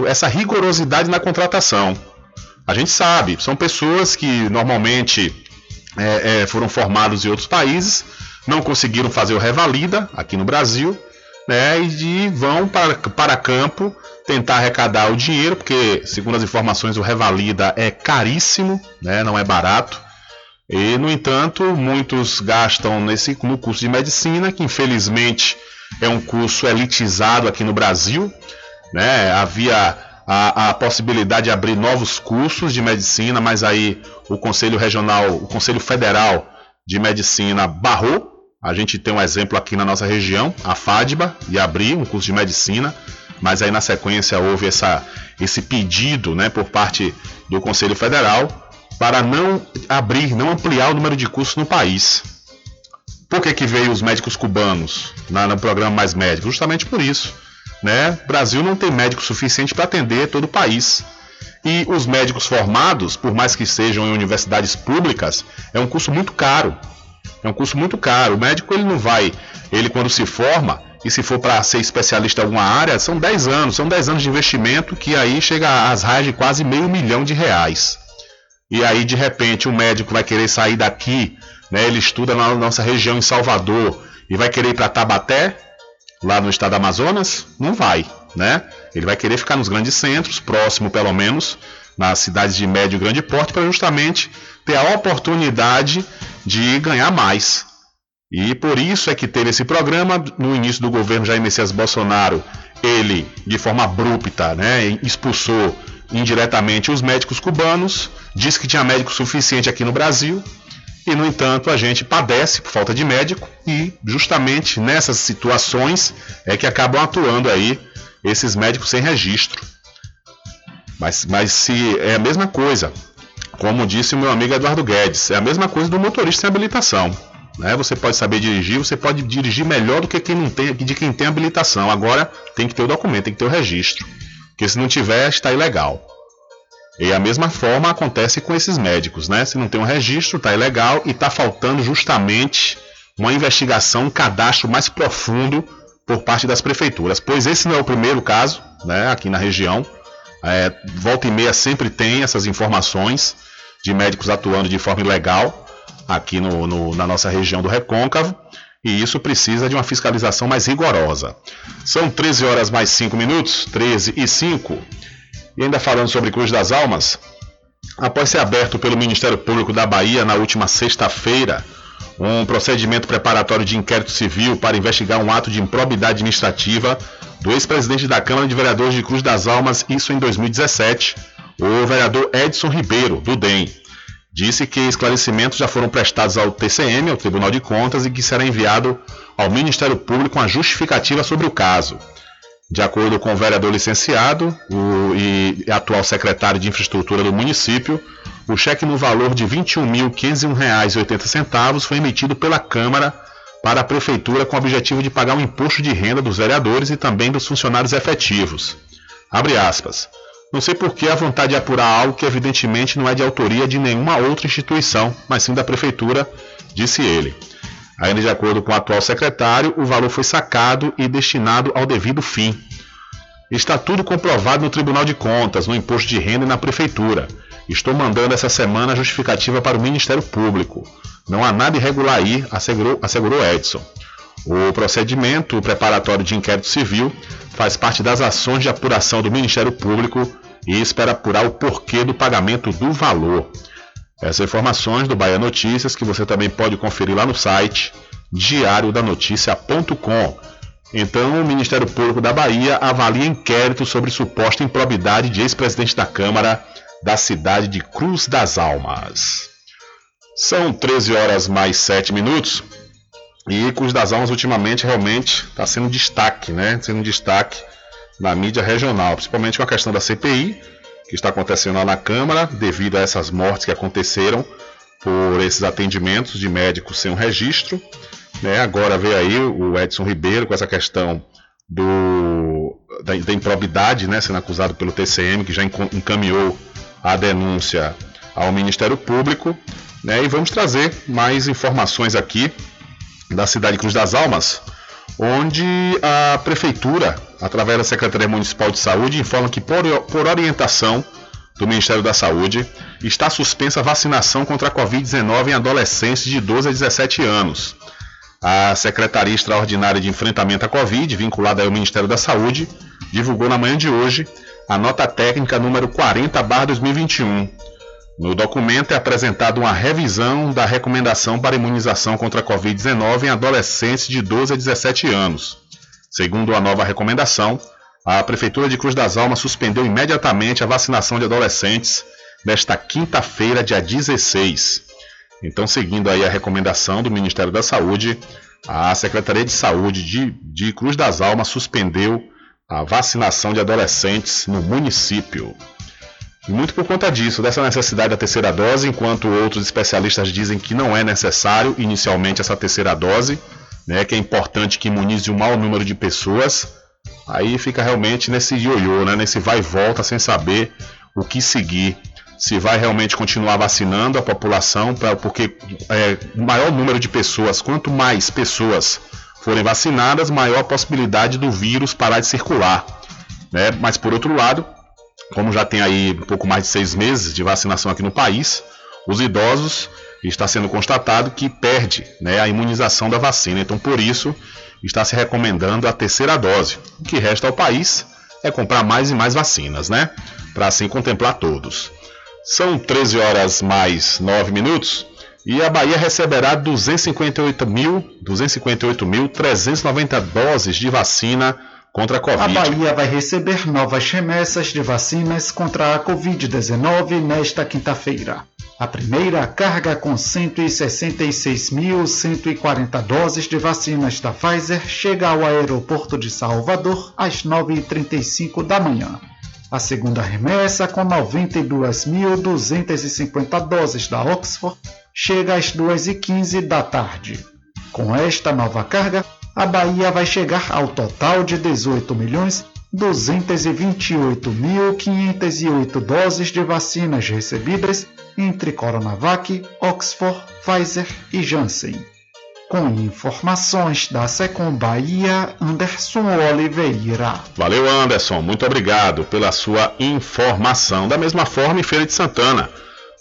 essa rigorosidade na contratação. A gente sabe, são pessoas que normalmente é, é, foram formados em outros países, não conseguiram fazer o Revalida aqui no Brasil, né, e vão para, para campo tentar arrecadar o dinheiro, porque, segundo as informações, o Revalida é caríssimo, né, não é barato. E, no entanto, muitos gastam nesse, no curso de medicina, que infelizmente é um curso elitizado aqui no Brasil. Né? Havia a, a, possibilidade de abrir novos cursos de medicina, mas aí o Conselho Regional, o Conselho Federal de Medicina barrou. A gente tem um exemplo aqui na nossa região, a FADBA, de abrir um curso de medicina, mas aí na sequência houve essa, esse pedido né, por parte do Conselho Federal para não abrir, não ampliar o número de cursos no país. Por que, que veio os médicos cubanos na, no programa Mais Médicos? Justamente por isso. Né? O Brasil não tem médico suficiente para atender todo o país. E os médicos formados, por mais que sejam em universidades públicas, é um curso muito caro. É um curso muito caro. O médico ele não vai, ele quando se forma, e se for para ser especialista em alguma área, são 10 anos, são 10 anos de investimento que aí chega às raias de quase meio milhão de reais e aí de repente o médico vai querer sair daqui, né? Ele estuda na nossa região em Salvador e vai querer ir para Tabaté, lá no estado do Amazonas? Não vai, né? Ele vai querer ficar nos grandes centros, próximo pelo menos, nas cidades de médio e grande porte, para justamente ter a oportunidade de ganhar mais. E por isso é que teve esse programa no início do governo Jair Messias Bolsonaro, ele de forma abrupta, né, expulsou indiretamente os médicos cubanos, disse que tinha médico suficiente aqui no Brasil, e no entanto a gente padece por falta de médico e justamente nessas situações é que acabam atuando aí esses médicos sem registro. Mas, mas se é a mesma coisa, como disse o meu amigo Eduardo Guedes, é a mesma coisa do motorista sem habilitação. Né? Você pode saber dirigir, você pode dirigir melhor do que quem não tem, de quem tem habilitação. Agora tem que ter o documento, tem que ter o registro. Porque se não tiver, está ilegal. E a mesma forma acontece com esses médicos, né? Se não tem um registro, está ilegal e está faltando justamente uma investigação, um cadastro mais profundo por parte das prefeituras. Pois esse não é o primeiro caso, né? Aqui na região. É, volta e meia sempre tem essas informações de médicos atuando de forma ilegal aqui no, no, na nossa região do Recôncavo e isso precisa de uma fiscalização mais rigorosa. São 13 horas mais 5 minutos, 13 e 5. E ainda falando sobre Cruz das Almas, após ser aberto pelo Ministério Público da Bahia na última sexta-feira, um procedimento preparatório de inquérito civil para investigar um ato de improbidade administrativa do ex-presidente da Câmara de Vereadores de Cruz das Almas, isso em 2017, o vereador Edson Ribeiro, do DEM disse que esclarecimentos já foram prestados ao TCM, ao Tribunal de Contas, e que será enviado ao Ministério Público uma justificativa sobre o caso. De acordo com o vereador licenciado o, e atual secretário de Infraestrutura do município, o cheque no valor de R$ 21.501,80 foi emitido pela Câmara para a Prefeitura com o objetivo de pagar o imposto de renda dos vereadores e também dos funcionários efetivos. Não sei por que a vontade de apurar algo que evidentemente não é de autoria de nenhuma outra instituição, mas sim da prefeitura, disse ele. Ainda de acordo com o atual secretário, o valor foi sacado e destinado ao devido fim. Está tudo comprovado no Tribunal de Contas, no Imposto de Renda e na Prefeitura. Estou mandando essa semana a justificativa para o Ministério Público. Não há nada irregular aí, assegurou, assegurou Edson. O procedimento preparatório de inquérito civil faz parte das ações de apuração do Ministério Público e espera apurar o porquê do pagamento do valor. Essas informações do Bahia Notícias que você também pode conferir lá no site diariodanoticia.com. Então, o Ministério Público da Bahia avalia inquérito sobre suposta improbidade de ex-presidente da Câmara da cidade de Cruz das Almas. São 13 horas mais 7 minutos. E Cruz das Almas ultimamente realmente está sendo destaque, né? Sendo destaque na mídia regional, principalmente com a questão da CPI, que está acontecendo lá na Câmara, devido a essas mortes que aconteceram por esses atendimentos de médicos sem um registro. Né? Agora veio aí o Edson Ribeiro com essa questão do, da, da improbidade, né? sendo acusado pelo TCM, que já encaminhou a denúncia ao Ministério Público. Né? E vamos trazer mais informações aqui da cidade de Cruz das Almas, onde a Prefeitura através da Secretaria Municipal de Saúde, informa que, por, por orientação do Ministério da Saúde, está suspensa a vacinação contra a Covid-19 em adolescentes de 12 a 17 anos. A Secretaria Extraordinária de Enfrentamento à Covid, vinculada ao Ministério da Saúde, divulgou na manhã de hoje a nota técnica número 40/2021. No documento é apresentada uma revisão da recomendação para imunização contra a Covid-19 em adolescentes de 12 a 17 anos. Segundo a nova recomendação, a Prefeitura de Cruz das Almas suspendeu imediatamente a vacinação de adolescentes nesta quinta-feira, dia 16. Então, seguindo aí a recomendação do Ministério da Saúde, a Secretaria de Saúde de, de Cruz das Almas suspendeu a vacinação de adolescentes no município. E muito por conta disso, dessa necessidade da terceira dose, enquanto outros especialistas dizem que não é necessário inicialmente essa terceira dose, né, que é importante que imunize um maior número de pessoas, aí fica realmente nesse ioiô, né, nesse vai e volta, sem saber o que seguir. Se vai realmente continuar vacinando a população, pra, porque é, maior número de pessoas, quanto mais pessoas forem vacinadas, maior a possibilidade do vírus parar de circular. Né? Mas por outro lado, como já tem aí um pouco mais de seis meses de vacinação aqui no país, os idosos está sendo constatado que perde né, a imunização da vacina. Então, por isso, está se recomendando a terceira dose. O que resta ao país é comprar mais e mais vacinas, né? Para assim contemplar todos. São 13 horas mais 9 minutos e a Bahia receberá 258.390 mil, doses de vacina contra a Covid. A Bahia vai receber novas remessas de vacinas contra a Covid-19 nesta quinta-feira. A primeira carga com 166.140 doses de vacinas da Pfizer chega ao aeroporto de Salvador às 9h35 da manhã. A segunda remessa, com 92.250 doses da Oxford, chega às 2h15 da tarde. Com esta nova carga, a Bahia vai chegar ao total de 18 milhões 228.508 doses de vacinas recebidas entre Coronavac, Oxford, Pfizer e Janssen. Com informações da Secom Bahia, Anderson Oliveira. Valeu, Anderson. Muito obrigado pela sua informação. Da mesma forma, em Feira de Santana,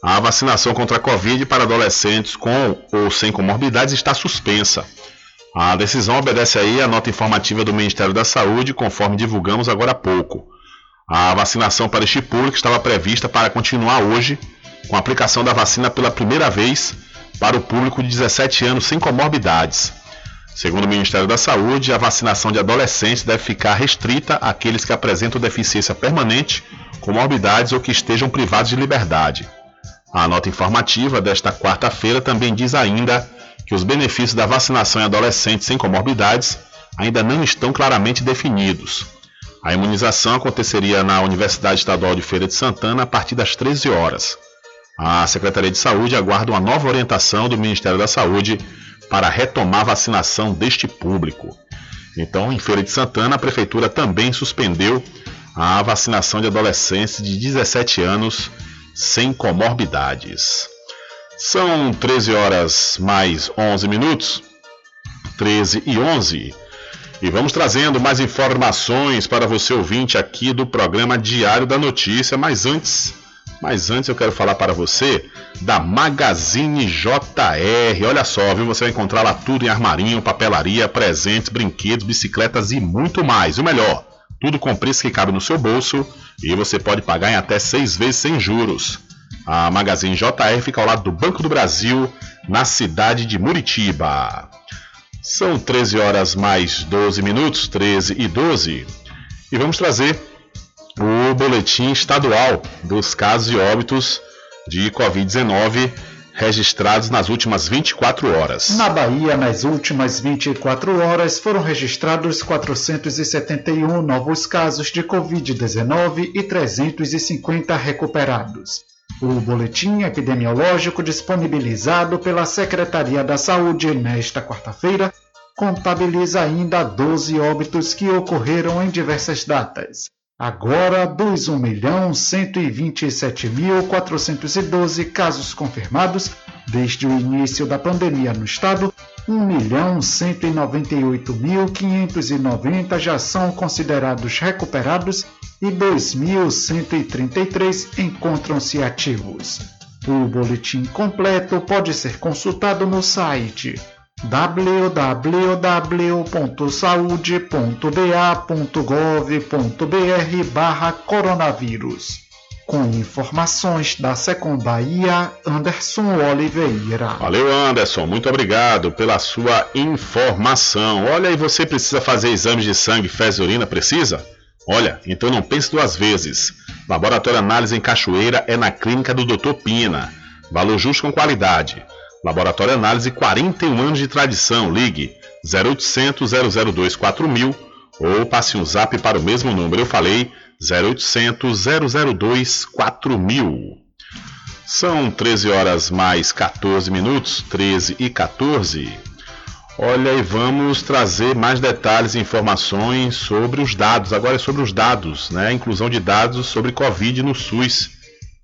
a vacinação contra a Covid para adolescentes com ou sem comorbidades está suspensa. A decisão obedece aí à nota informativa do Ministério da Saúde, conforme divulgamos agora há pouco. A vacinação para este público estava prevista para continuar hoje, com a aplicação da vacina pela primeira vez para o público de 17 anos sem comorbidades. Segundo o Ministério da Saúde, a vacinação de adolescentes deve ficar restrita àqueles que apresentam deficiência permanente, comorbidades ou que estejam privados de liberdade. A nota informativa desta quarta-feira também diz ainda que os benefícios da vacinação em adolescentes sem comorbidades ainda não estão claramente definidos. A imunização aconteceria na Universidade Estadual de Feira de Santana a partir das 13 horas. A Secretaria de Saúde aguarda uma nova orientação do Ministério da Saúde para retomar a vacinação deste público. Então, em Feira de Santana, a Prefeitura também suspendeu a vacinação de adolescentes de 17 anos sem comorbidades. São 13 horas mais 11 minutos. 13 e 11. E vamos trazendo mais informações para você ouvinte aqui do programa Diário da Notícia, mas antes, mas antes eu quero falar para você da Magazine JR. Olha só, viu? Você vai encontrar lá tudo em armarinho, papelaria, presentes, brinquedos, bicicletas e muito mais. O melhor, tudo com preço que cabe no seu bolso e você pode pagar em até seis vezes sem juros. A Magazine JR fica ao lado do Banco do Brasil, na cidade de Muritiba. São 13 horas mais 12 minutos, 13 e 12. E vamos trazer o boletim estadual dos casos e óbitos de Covid-19 registrados nas últimas 24 horas. Na Bahia, nas últimas 24 horas, foram registrados 471 novos casos de Covid-19 e 350 recuperados. O boletim epidemiológico disponibilizado pela Secretaria da Saúde nesta quarta-feira contabiliza ainda 12 óbitos que ocorreram em diversas datas. Agora, dos 1.127.412 casos confirmados desde o início da pandemia no estado, 1.198.590 já são considerados recuperados e 2.133 encontram-se ativos. O boletim completo pode ser consultado no site www.saude.ba.gov.br barra coronavírus. Com informações da Secom Bahia, Anderson Oliveira. Valeu, Anderson. Muito obrigado pela sua informação. Olha, e você precisa fazer exames de sangue, fezes e urina? Precisa? Olha, então não pense duas vezes. Laboratório Análise em Cachoeira é na clínica do Dr. Pina. Valor justo com qualidade. Laboratório Análise, 41 anos de tradição. Ligue 0800 002 4000 ou passe um zap para o mesmo número. Eu falei 0800 002 4000. São 13 horas mais 14 minutos, 13 e 14. Olha, e vamos trazer mais detalhes e informações sobre os dados. Agora é sobre os dados, né? A inclusão de dados sobre Covid no SUS,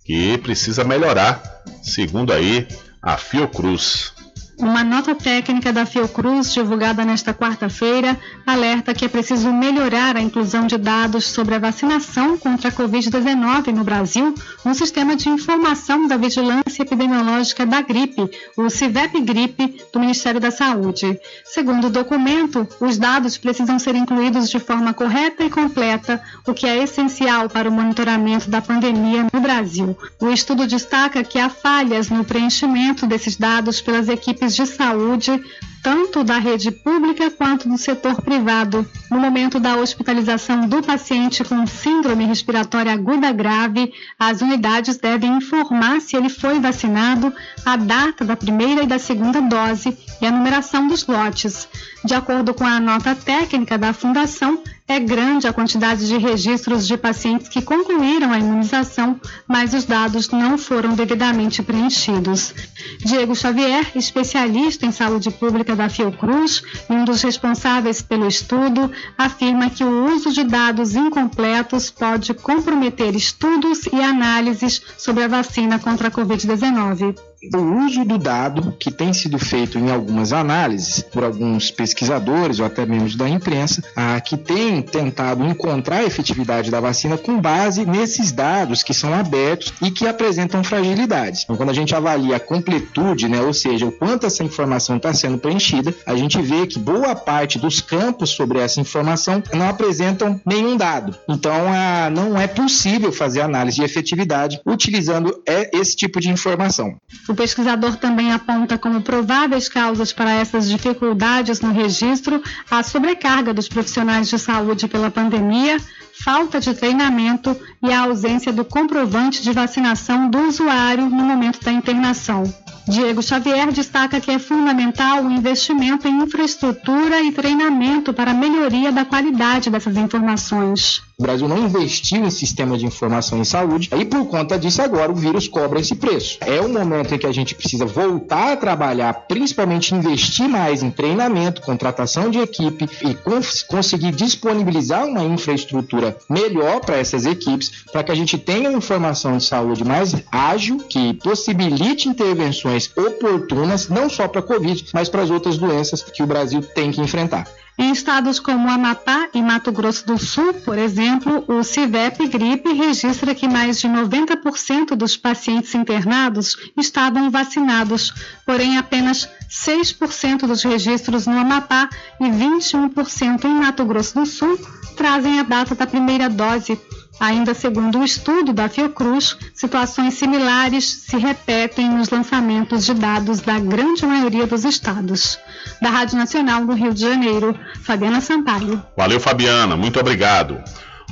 que precisa melhorar, segundo aí a Fiocruz. Uma nota técnica da Fiocruz, divulgada nesta quarta-feira, alerta que é preciso melhorar a inclusão de dados sobre a vacinação contra a Covid-19 no Brasil no Sistema de Informação da Vigilância Epidemiológica da Gripe, o CIVEP-GRIPE, do Ministério da Saúde. Segundo o documento, os dados precisam ser incluídos de forma correta e completa, o que é essencial para o monitoramento da pandemia no Brasil. O estudo destaca que há falhas no preenchimento desses dados pelas equipes de saúde, tanto da rede pública quanto do setor privado. No momento da hospitalização do paciente com síndrome respiratória aguda grave, as unidades devem informar se ele foi vacinado, a data da primeira e da segunda dose e a numeração dos lotes. De acordo com a nota técnica da Fundação, é grande a quantidade de registros de pacientes que concluíram a imunização, mas os dados não foram devidamente preenchidos. Diego Xavier, especialista em saúde pública da Fiocruz e um dos responsáveis pelo estudo, afirma que o uso de dados incompletos pode comprometer estudos e análises sobre a vacina contra a Covid-19 o uso do dado que tem sido feito em algumas análises por alguns pesquisadores ou até membros da imprensa, ah, que tem tentado encontrar a efetividade da vacina com base nesses dados que são abertos e que apresentam fragilidades. Então, quando a gente avalia a completude, né, ou seja, o quanto essa informação está sendo preenchida, a gente vê que boa parte dos campos sobre essa informação não apresentam nenhum dado. Então, ah, não é possível fazer análise de efetividade utilizando é, esse tipo de informação. O pesquisador também aponta como prováveis causas para essas dificuldades no registro a sobrecarga dos profissionais de saúde pela pandemia, falta de treinamento e a ausência do comprovante de vacinação do usuário no momento da internação. Diego Xavier destaca que é fundamental o investimento em infraestrutura e treinamento para a melhoria da qualidade dessas informações. O Brasil não investiu em sistema de informação em saúde e por conta disso agora o vírus cobra esse preço. É o momento em que a gente precisa voltar a trabalhar, principalmente investir mais em treinamento, contratação de equipe e cons conseguir disponibilizar uma infraestrutura melhor para essas equipes, para que a gente tenha informação de saúde mais ágil, que possibilite intervenções oportunas, não só para a Covid, mas para as outras doenças que o Brasil tem que enfrentar. Em estados como Amapá e Mato Grosso do Sul, por exemplo, o CIVEP Gripe registra que mais de 90% dos pacientes internados estavam vacinados, porém apenas 6% dos registros no Amapá e 21% em Mato Grosso do Sul trazem a data da primeira dose. Ainda segundo um estudo da Fiocruz, situações similares se repetem nos lançamentos de dados da grande maioria dos estados. Da Rádio Nacional do Rio de Janeiro, Fabiana Sampaio. Valeu, Fabiana, muito obrigado.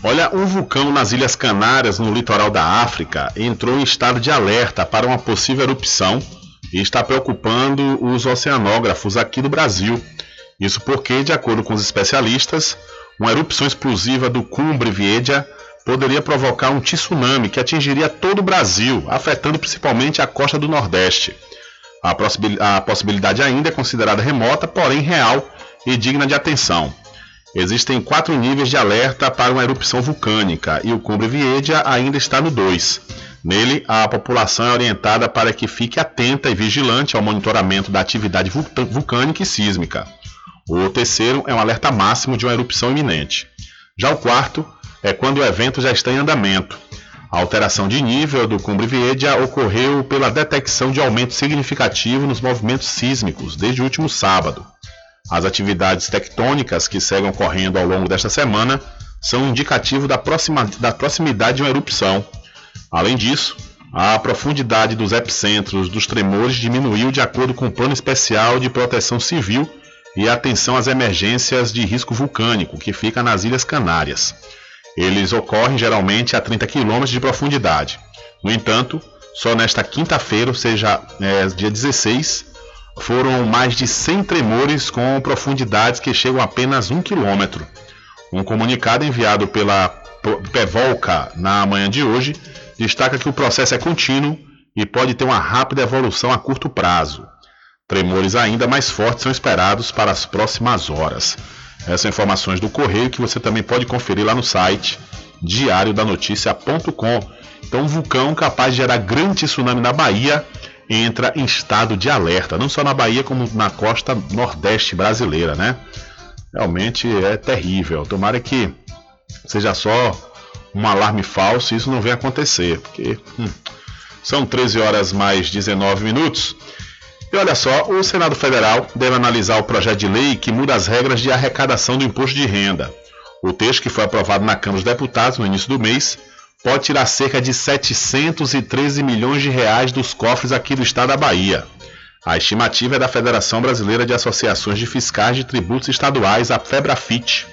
Olha, um vulcão nas Ilhas Canárias, no litoral da África, entrou em estado de alerta para uma possível erupção e está preocupando os oceanógrafos aqui do Brasil. Isso porque, de acordo com os especialistas, uma erupção explosiva do Cumbre Vieja poderia provocar um tsunami que atingiria todo o Brasil, afetando principalmente a costa do Nordeste. A possibilidade ainda é considerada remota, porém real e digna de atenção. Existem quatro níveis de alerta para uma erupção vulcânica e o Cumbre Vieja ainda está no 2. Nele, a população é orientada para que fique atenta e vigilante ao monitoramento da atividade vulcânica e sísmica. O terceiro é um alerta máximo de uma erupção iminente. Já o quarto é quando o evento já está em andamento. A alteração de nível do Cumbre Vieja ocorreu pela detecção de aumento significativo nos movimentos sísmicos desde o último sábado. As atividades tectônicas que seguem ocorrendo ao longo desta semana são indicativo da, proxima, da proximidade de uma erupção. Além disso, a profundidade dos epicentros dos tremores diminuiu de acordo com o Plano Especial de Proteção Civil e atenção às emergências de risco vulcânico, que fica nas Ilhas Canárias. Eles ocorrem geralmente a 30 km de profundidade. No entanto, só nesta quinta-feira, ou seja, é, dia 16, foram mais de 100 tremores com profundidades que chegam a apenas 1 km. Um comunicado enviado pela PEVOLCA na manhã de hoje destaca que o processo é contínuo e pode ter uma rápida evolução a curto prazo. Tremores ainda mais fortes são esperados para as próximas horas. Essas informações do Correio que você também pode conferir lá no site diariodanoticia.com. Então, um vulcão capaz de gerar grande tsunami na Bahia entra em estado de alerta, não só na Bahia, como na costa nordeste brasileira, né? Realmente é terrível. Tomara que seja só um alarme falso e isso não venha acontecer, porque hum, são 13 horas mais 19 minutos. E olha só, o Senado Federal deve analisar o projeto de lei que muda as regras de arrecadação do imposto de renda. O texto que foi aprovado na Câmara dos Deputados no início do mês pode tirar cerca de 713 milhões de reais dos cofres aqui do estado da Bahia. A estimativa é da Federação Brasileira de Associações de Fiscais de Tributos Estaduais, a FEBRAFIT.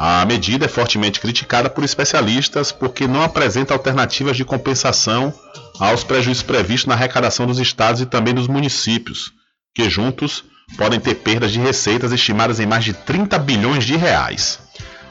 A medida é fortemente criticada por especialistas porque não apresenta alternativas de compensação aos prejuízos previstos na arrecadação dos estados e também dos municípios, que juntos podem ter perdas de receitas estimadas em mais de 30 bilhões de reais.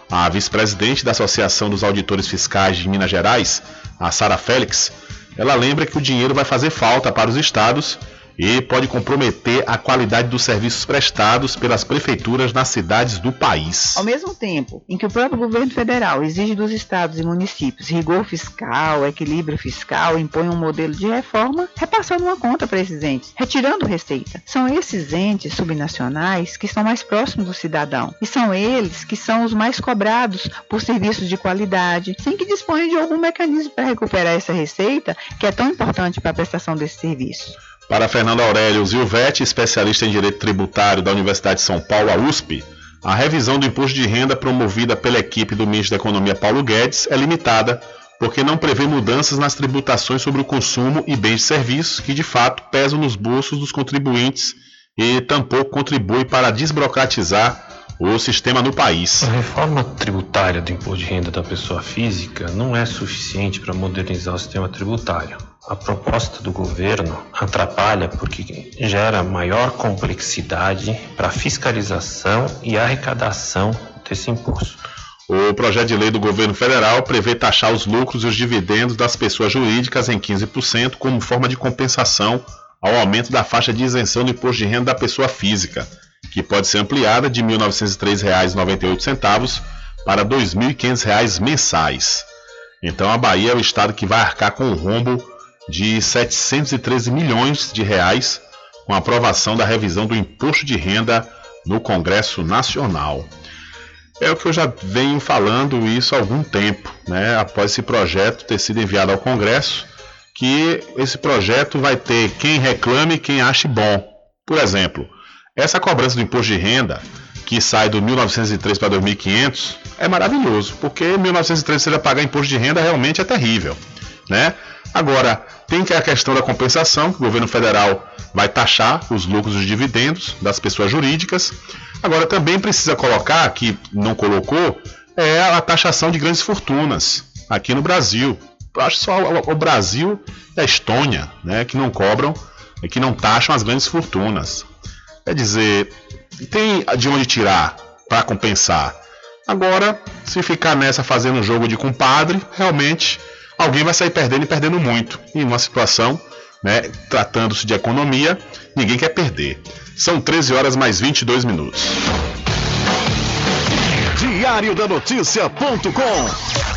A vice-presidente da Associação dos Auditores Fiscais de Minas Gerais, a Sara Félix, ela lembra que o dinheiro vai fazer falta para os estados e pode comprometer a qualidade dos serviços prestados pelas prefeituras nas cidades do país. Ao mesmo tempo em que o próprio governo federal exige dos estados e municípios rigor fiscal, equilíbrio fiscal, impõe um modelo de reforma, repassando uma conta para esses entes, retirando receita. São esses entes subnacionais que estão mais próximos do cidadão e são eles que são os mais cobrados por serviços de qualidade, sem que disponham de algum mecanismo para recuperar essa receita que é tão importante para a prestação desse serviço. Para Fernando Aurélio Zilvetti, especialista em Direito Tributário da Universidade de São Paulo, a USP, a revisão do imposto de renda promovida pela equipe do ministro da Economia Paulo Guedes é limitada porque não prevê mudanças nas tributações sobre o consumo e bens e serviços que de fato pesam nos bolsos dos contribuintes e tampouco contribui para desburocratizar o sistema no país. A reforma tributária do imposto de renda da pessoa física não é suficiente para modernizar o sistema tributário. A proposta do governo atrapalha porque gera maior complexidade para fiscalização e arrecadação desse imposto. O projeto de lei do governo federal prevê taxar os lucros e os dividendos das pessoas jurídicas em 15% como forma de compensação ao aumento da faixa de isenção do imposto de renda da pessoa física, que pode ser ampliada de R$ 1.903,98 para R$ 2.500 mensais. Então a Bahia é o estado que vai arcar com o rombo de 713 milhões de reais com a aprovação da revisão do imposto de renda no Congresso Nacional. É o que eu já venho falando isso há algum tempo, né? Após esse projeto ter sido enviado ao Congresso, que esse projeto vai ter quem reclame e quem ache bom. Por exemplo, essa cobrança do imposto de renda que sai do 1903 para 2500 é maravilhoso, porque 1903 você pagar imposto de renda realmente é terrível, né? Agora, tem que a questão da compensação, que o governo federal vai taxar os lucros e os dividendos das pessoas jurídicas. Agora, também precisa colocar, que não colocou, é a taxação de grandes fortunas aqui no Brasil. Eu acho só o Brasil e a Estônia, né, que não cobram, que não taxam as grandes fortunas. Quer dizer, tem de onde tirar para compensar. Agora, se ficar nessa fazendo jogo de compadre, realmente alguém vai sair perdendo e perdendo muito. Em uma situação, né, tratando-se de economia, ninguém quer perder. São 13 horas mais 22 minutos. Diário da Notícia.com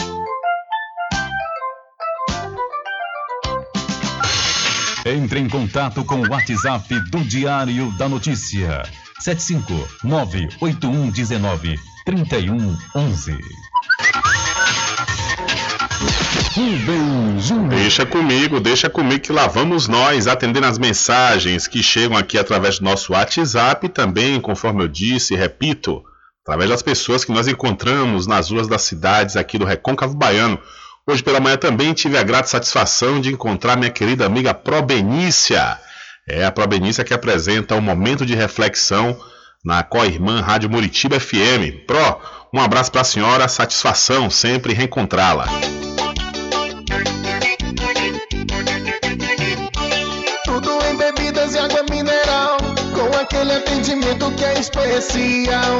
Entre em contato com o WhatsApp do Diário da Notícia. 759-8119-3111. Deixa comigo, deixa comigo que lá vamos nós atendendo as mensagens que chegam aqui através do nosso WhatsApp também, conforme eu disse, repito, através das pessoas que nós encontramos nas ruas das cidades aqui do Recôncavo Baiano. Hoje pela manhã também tive a grata satisfação de encontrar minha querida amiga Probenícia. É a Probenícia que apresenta um momento de reflexão na co-irmã Rádio Muritiba FM. Pro, um abraço para a senhora, satisfação sempre reencontrá-la. Tudo em bebidas e água mineral, com aquele atendimento que é especial.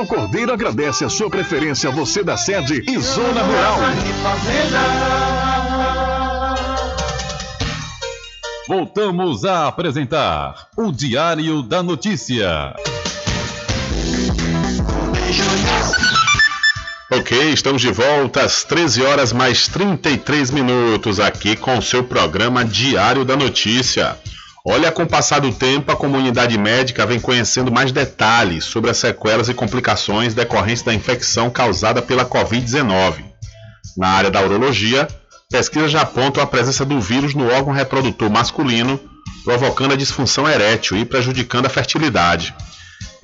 Val Cordeiro agradece a sua preferência, você da sede e Zona Rural. Voltamos a apresentar o Diário da Notícia. Ok, estamos de volta às 13 horas mais 33 minutos aqui com o seu programa Diário da Notícia. Olha, com o passar do tempo, a comunidade médica vem conhecendo mais detalhes sobre as sequelas e complicações decorrentes da infecção causada pela Covid-19. Na área da urologia, pesquisas já apontam a presença do vírus no órgão reprodutor masculino, provocando a disfunção erétil e prejudicando a fertilidade.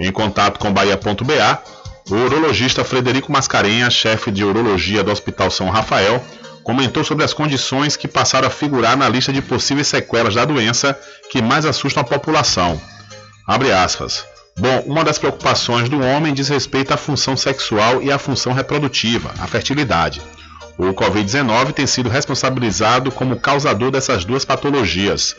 Em contato com Bahia.ba, o urologista Frederico Mascarenhas, chefe de urologia do Hospital São Rafael, comentou sobre as condições que passaram a figurar na lista de possíveis sequelas da doença que mais assustam a população. Abre aspas. Bom, uma das preocupações do homem diz respeito à função sexual e à função reprodutiva, a fertilidade. O Covid-19 tem sido responsabilizado como causador dessas duas patologias.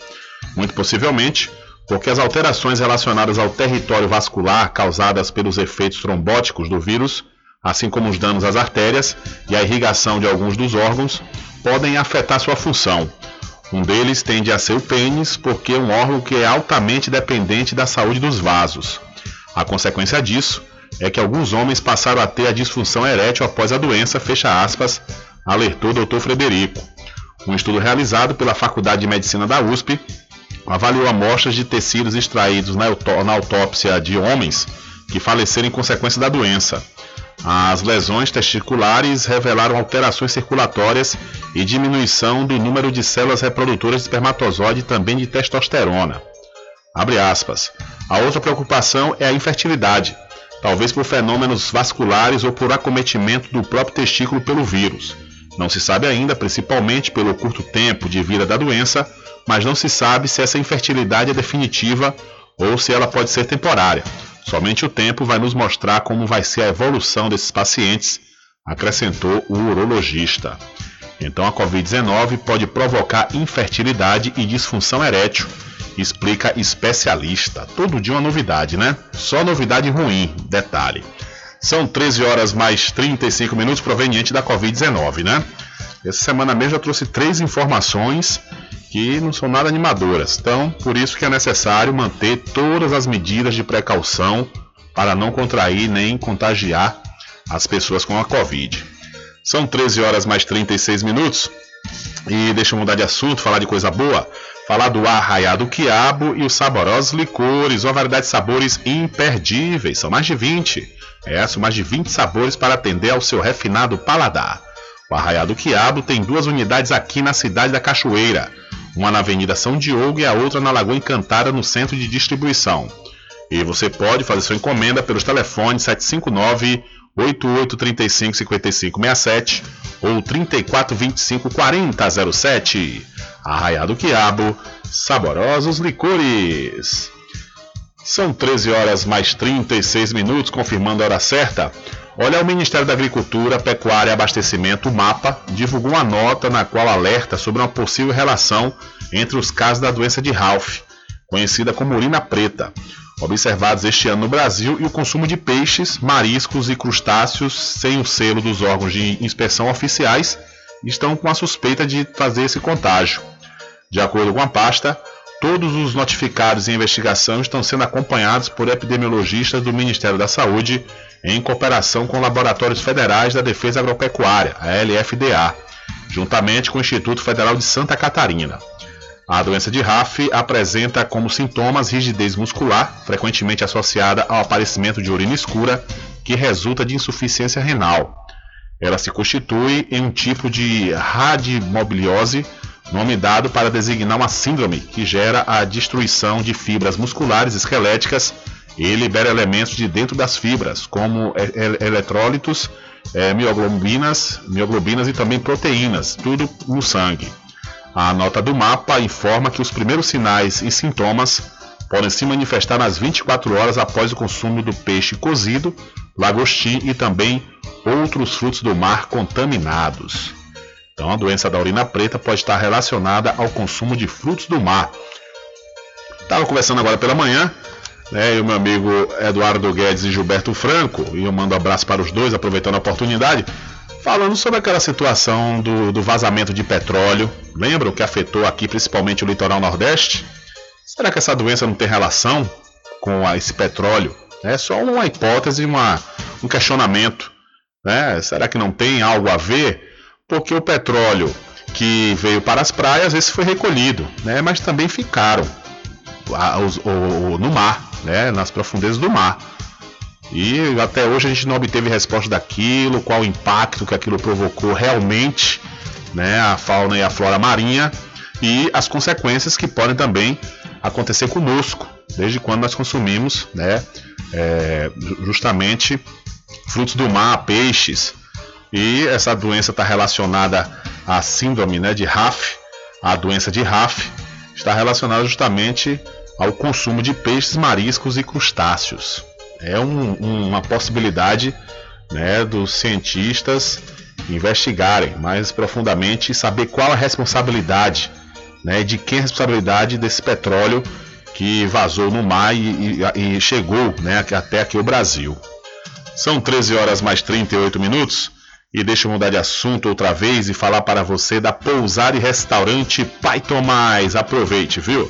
Muito possivelmente, porque as alterações relacionadas ao território vascular causadas pelos efeitos trombóticos do vírus assim como os danos às artérias e a irrigação de alguns dos órgãos, podem afetar sua função. Um deles tende a ser o pênis, porque é um órgão que é altamente dependente da saúde dos vasos. A consequência disso é que alguns homens passaram a ter a disfunção erétil após a doença, fecha aspas, alertou o Dr. Frederico. Um estudo realizado pela Faculdade de Medicina da USP avaliou amostras de tecidos extraídos na autópsia de homens que faleceram em consequência da doença. As lesões testiculares revelaram alterações circulatórias e diminuição do número de células reprodutoras de espermatozoide e também de testosterona. A outra preocupação é a infertilidade, talvez por fenômenos vasculares ou por acometimento do próprio testículo pelo vírus. Não se sabe ainda, principalmente pelo curto tempo de vida da doença, mas não se sabe se essa infertilidade é definitiva ou se ela pode ser temporária. Somente o tempo vai nos mostrar como vai ser a evolução desses pacientes, acrescentou o urologista. Então a Covid-19 pode provocar infertilidade e disfunção erétil, explica especialista. Todo dia uma novidade, né? Só novidade ruim, detalhe. São 13 horas mais 35 minutos proveniente da Covid-19, né? Essa semana mesmo eu trouxe três informações que não são nada animadoras. Então, por isso que é necessário manter todas as medidas de precaução para não contrair nem contagiar as pessoas com a Covid. São 13 horas mais 36 minutos. E deixa eu mudar de assunto, falar de coisa boa. Falar do arraiado quiabo e os saborosos licores, uma variedade de sabores imperdíveis. São mais de 20. É, são mais de 20 sabores para atender ao seu refinado paladar. O Arraiado Quiabo tem duas unidades aqui na cidade da Cachoeira uma na Avenida São Diogo e a outra na Lagoa Encantada, no centro de distribuição. E você pode fazer sua encomenda pelos telefones 759 8835 5567 ou 3425 4007. Arraiado Quiabo, saborosos licores. São 13 horas mais 36 minutos, confirmando a hora certa. Olha, o Ministério da Agricultura, Pecuária e Abastecimento, o MAPA, divulgou uma nota na qual alerta sobre uma possível relação entre os casos da doença de Ralph, conhecida como urina preta, observados este ano no Brasil, e o consumo de peixes, mariscos e crustáceos sem o selo dos órgãos de inspeção oficiais estão com a suspeita de fazer esse contágio. De acordo com a pasta, todos os notificados em investigação estão sendo acompanhados por epidemiologistas do Ministério da Saúde em cooperação com laboratórios federais da Defesa Agropecuária, a LFDA, juntamente com o Instituto Federal de Santa Catarina. A doença de RAF apresenta como sintomas rigidez muscular, frequentemente associada ao aparecimento de urina escura, que resulta de insuficiência renal. Ela se constitui em um tipo de radimobiliose, nome dado para designar uma síndrome que gera a destruição de fibras musculares esqueléticas e libera elementos de dentro das fibras, como eletrólitos, é, mioglobinas, mioglobinas e também proteínas, tudo no sangue. A nota do mapa informa que os primeiros sinais e sintomas podem se manifestar nas 24 horas após o consumo do peixe cozido, lagostim e também outros frutos do mar contaminados. Então, a doença da urina preta pode estar relacionada ao consumo de frutos do mar. Estava conversando agora pela manhã, né, e o meu amigo Eduardo Guedes e Gilberto Franco, e eu mando um abraço para os dois, aproveitando a oportunidade, falando sobre aquela situação do, do vazamento de petróleo. Lembram que afetou aqui principalmente o litoral nordeste? Será que essa doença não tem relação com esse petróleo? É só uma hipótese, uma, um questionamento. Né? Será que não tem algo a ver? Porque o petróleo que veio para as praias, esse foi recolhido, né? mas também ficaram no mar, né? nas profundezas do mar. E até hoje a gente não obteve resposta daquilo, qual o impacto que aquilo provocou realmente, né, a fauna e a flora marinha e as consequências que podem também acontecer conosco, desde quando nós consumimos, né, é, justamente frutos do mar, peixes. E essa doença está relacionada à síndrome né, de RAF, a doença de RAF está relacionada justamente ao consumo de peixes, mariscos e crustáceos. É um, uma possibilidade né, dos cientistas investigarem mais profundamente e saber qual a responsabilidade, né, de quem é a responsabilidade desse petróleo que vazou no mar e, e, e chegou né, até aqui o Brasil. São 13 horas mais 38 minutos. E deixa eu mudar de assunto outra vez e falar para você da pousada e restaurante Pai Tomás. Aproveite, viu?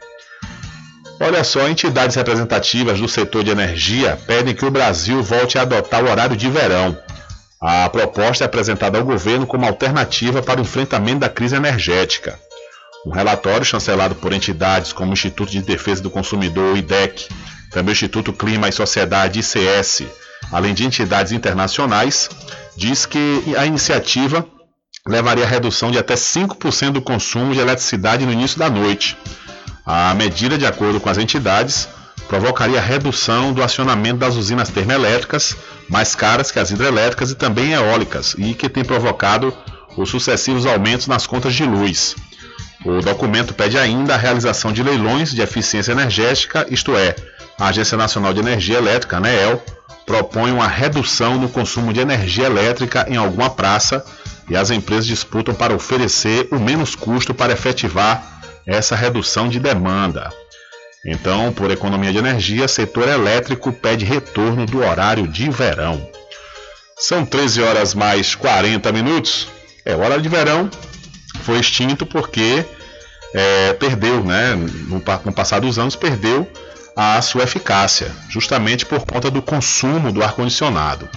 Olha só, entidades representativas do setor de energia pedem que o Brasil volte a adotar o horário de verão. A proposta é apresentada ao governo como alternativa para o enfrentamento da crise energética. Um relatório chancelado por entidades como o Instituto de Defesa do Consumidor, o IDEC, também o Instituto Clima e Sociedade, ICS, além de entidades internacionais, diz que a iniciativa levaria a redução de até 5% do consumo de eletricidade no início da noite. A medida, de acordo com as entidades, provocaria redução do acionamento das usinas termoelétricas, mais caras que as hidrelétricas e também eólicas, e que tem provocado os sucessivos aumentos nas contas de luz. O documento pede ainda a realização de leilões de eficiência energética, isto é, a Agência Nacional de Energia Elétrica, ANEEL, propõe uma redução no consumo de energia elétrica em alguma praça e as empresas disputam para oferecer o menos custo para efetivar essa redução de demanda. Então, por economia de energia, setor elétrico pede retorno do horário de verão. São 13 horas mais 40 minutos. É, o horário de verão foi extinto porque é, perdeu, né? No, no passar dos anos, perdeu a sua eficácia, justamente por conta do consumo do ar-condicionado.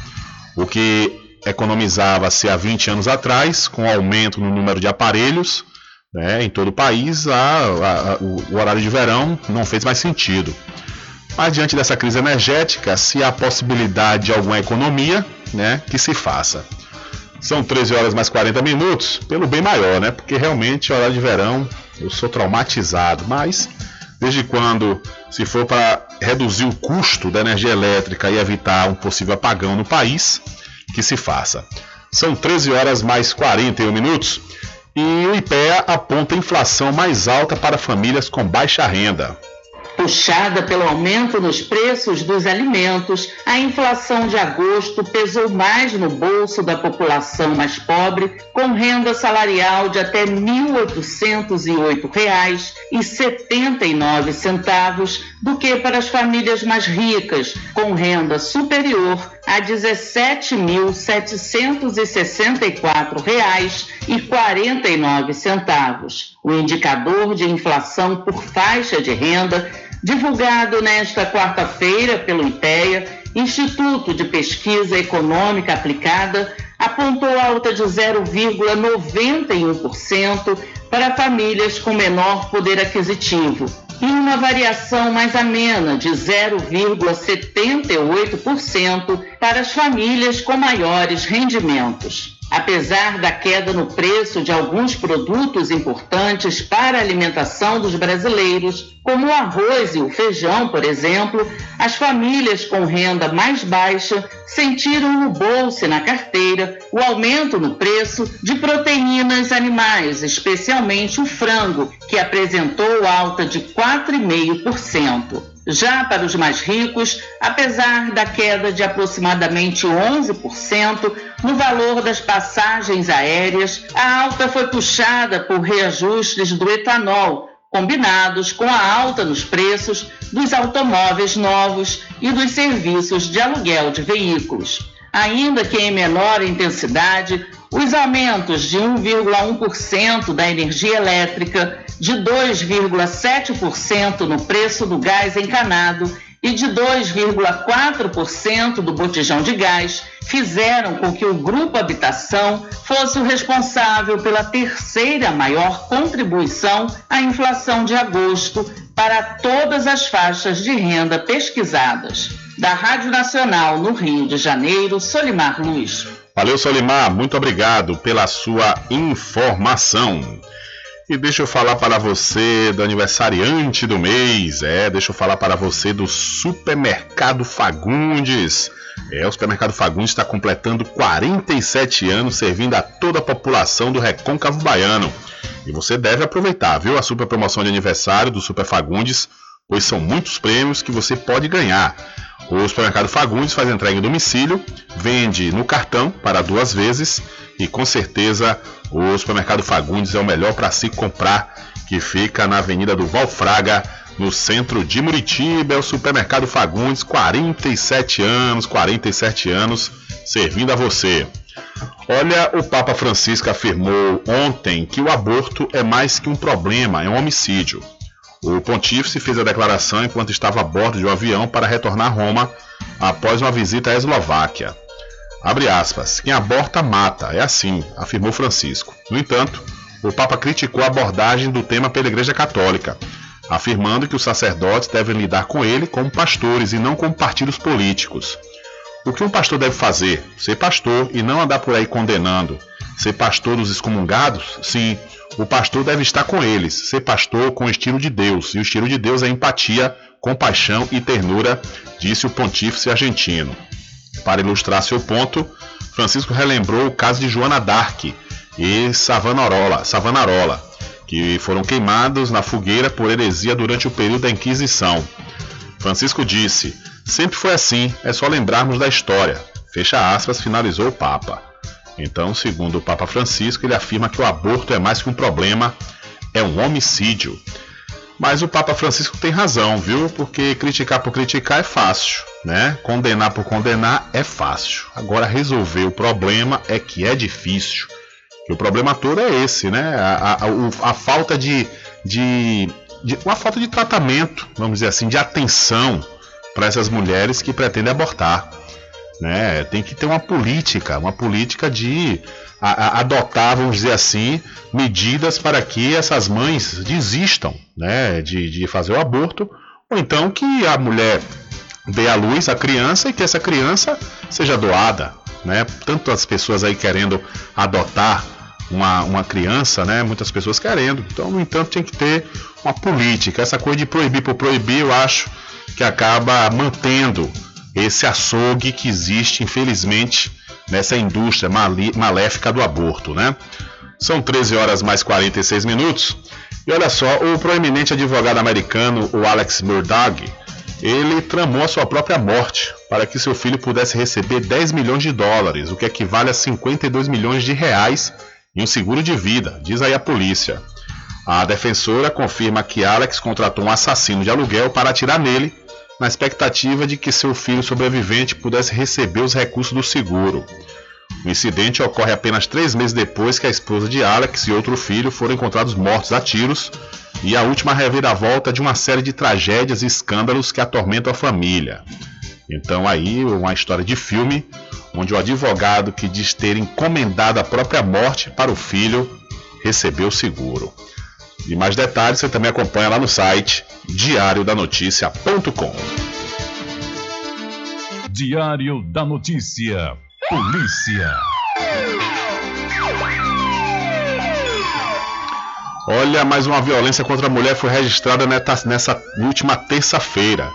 O que economizava-se há 20 anos atrás, com aumento no número de aparelhos né, em todo o país, a, a, a, o horário de verão não fez mais sentido. Mas diante dessa crise energética, se há possibilidade de alguma economia, né, que se faça. São 13 horas mais 40 minutos, pelo bem maior, né? Porque realmente, horário de verão, eu sou traumatizado, mas desde quando, se for para reduzir o custo da energia elétrica e evitar um possível apagão no país, que se faça. São 13 horas mais 41 minutos e o IPEA aponta inflação mais alta para famílias com baixa renda. Puxada pelo aumento nos preços dos alimentos, a inflação de agosto pesou mais no bolso da população mais pobre, com renda salarial de até R$ 1.808,79 do que para as famílias mais ricas, com renda superior a R$ 17.764,49. O indicador de inflação por faixa de renda divulgado nesta quarta-feira pelo IPEA, Instituto de Pesquisa Econômica Aplicada, apontou alta de 0,91% para famílias com menor poder aquisitivo e uma variação mais amena de 0,78% para as famílias com maiores rendimentos. Apesar da queda no preço de alguns produtos importantes para a alimentação dos brasileiros, como o arroz e o feijão, por exemplo, as famílias com renda mais baixa sentiram no bolso e na carteira o aumento no preço de proteínas animais, especialmente o frango, que apresentou alta de 4,5%. Já para os mais ricos, apesar da queda de aproximadamente 11% no valor das passagens aéreas, a alta foi puxada por reajustes do etanol, combinados com a alta nos preços dos automóveis novos e dos serviços de aluguel de veículos. Ainda que em menor intensidade, os aumentos de 1,1% da energia elétrica de 2,7% no preço do gás encanado e de 2,4% do botijão de gás fizeram com que o Grupo Habitação fosse o responsável pela terceira maior contribuição à inflação de agosto para todas as faixas de renda pesquisadas. Da Rádio Nacional no Rio de Janeiro, Solimar Luiz. Valeu, Solimar, muito obrigado pela sua informação. E deixa eu falar para você do aniversariante do mês. É, deixa eu falar para você do Supermercado Fagundes. É, o Supermercado Fagundes está completando 47 anos servindo a toda a população do Recôncavo Baiano. E você deve aproveitar, viu, a super promoção de aniversário do Super Fagundes, pois são muitos prêmios que você pode ganhar. O Supermercado Fagundes faz entrega em domicílio, vende no cartão para duas vezes e com certeza o supermercado Fagundes é o melhor para se comprar, que fica na Avenida do Valfraga, no centro de Muritiba. É o supermercado Fagundes, 47 anos, 47 anos, servindo a você. Olha, o Papa Francisco afirmou ontem que o aborto é mais que um problema, é um homicídio. O pontífice fez a declaração enquanto estava a bordo de um avião para retornar a Roma após uma visita à Eslováquia. Abre aspas. Quem aborta, mata. É assim, afirmou Francisco. No entanto, o Papa criticou a abordagem do tema pela Igreja Católica, afirmando que os sacerdotes devem lidar com ele como pastores e não como partidos políticos. O que um pastor deve fazer? Ser pastor e não andar por aí condenando. Ser pastor dos excomungados? Sim, o pastor deve estar com eles. Ser pastor com o estilo de Deus. E o estilo de Deus é empatia, compaixão e ternura, disse o pontífice argentino. Para ilustrar seu ponto, Francisco relembrou o caso de Joana Dark e Savanarola, Savanarola, que foram queimados na fogueira por heresia durante o período da Inquisição. Francisco disse: Sempre foi assim, é só lembrarmos da história. Fecha aspas, finalizou o Papa. Então, segundo o Papa Francisco, ele afirma que o aborto é mais que um problema, é um homicídio. Mas o Papa Francisco tem razão, viu? Porque criticar por criticar é fácil, né? Condenar por condenar é fácil. Agora resolver o problema é que é difícil. E o problema todo é esse, né? A, a, a falta de, de, de, uma falta de tratamento, vamos dizer assim, de atenção para essas mulheres que pretendem abortar. Né? Tem que ter uma política, uma política de a, a, adotar, vamos dizer assim, medidas para que essas mães desistam né, de, de fazer o aborto, ou então que a mulher dê à luz a criança e que essa criança seja doada. Né? Tanto as pessoas aí querendo adotar uma, uma criança, né? Muitas pessoas querendo. Então, no entanto, tem que ter uma política. Essa coisa de proibir por proibir, eu acho que acaba mantendo esse açougue que existe, infelizmente, nessa indústria maléfica do aborto, né? São 13 horas mais 46 minutos. E olha só, o proeminente advogado americano, o Alex Murdaugh, ele tramou a sua própria morte para que seu filho pudesse receber 10 milhões de dólares, o que equivale a 52 milhões de reais em um seguro de vida, diz aí a polícia. A defensora confirma que Alex contratou um assassino de aluguel para atirar nele, na expectativa de que seu filho sobrevivente pudesse receber os recursos do seguro. O incidente ocorre apenas três meses depois que a esposa de Alex e outro filho foram encontrados mortos a tiros e a última reviravolta de uma série de tragédias e escândalos que atormentam a família. Então aí uma história de filme onde o advogado que diz ter encomendado a própria morte para o filho recebeu o seguro. E mais detalhes você também acompanha lá no site diariodanoticia.com. Diário da Notícia. Polícia. Olha, mais uma violência contra a mulher foi registrada nessa última terça-feira.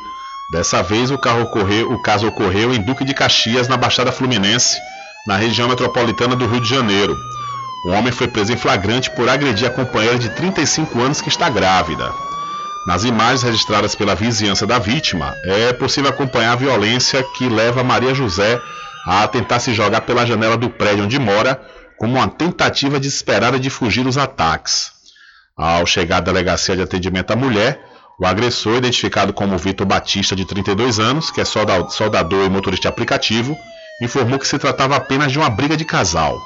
Dessa vez, o, ocorreu, o caso ocorreu em Duque de Caxias, na Baixada Fluminense, na região metropolitana do Rio de Janeiro. O homem foi preso em flagrante por agredir a companheira de 35 anos que está grávida. Nas imagens registradas pela vizinhança da vítima, é possível acompanhar a violência que leva Maria José a tentar se jogar pela janela do prédio onde mora, como uma tentativa desesperada de fugir dos ataques. Ao chegar à delegacia de atendimento à mulher, o agressor, identificado como Vitor Batista, de 32 anos, que é soldador e motorista aplicativo, informou que se tratava apenas de uma briga de casal.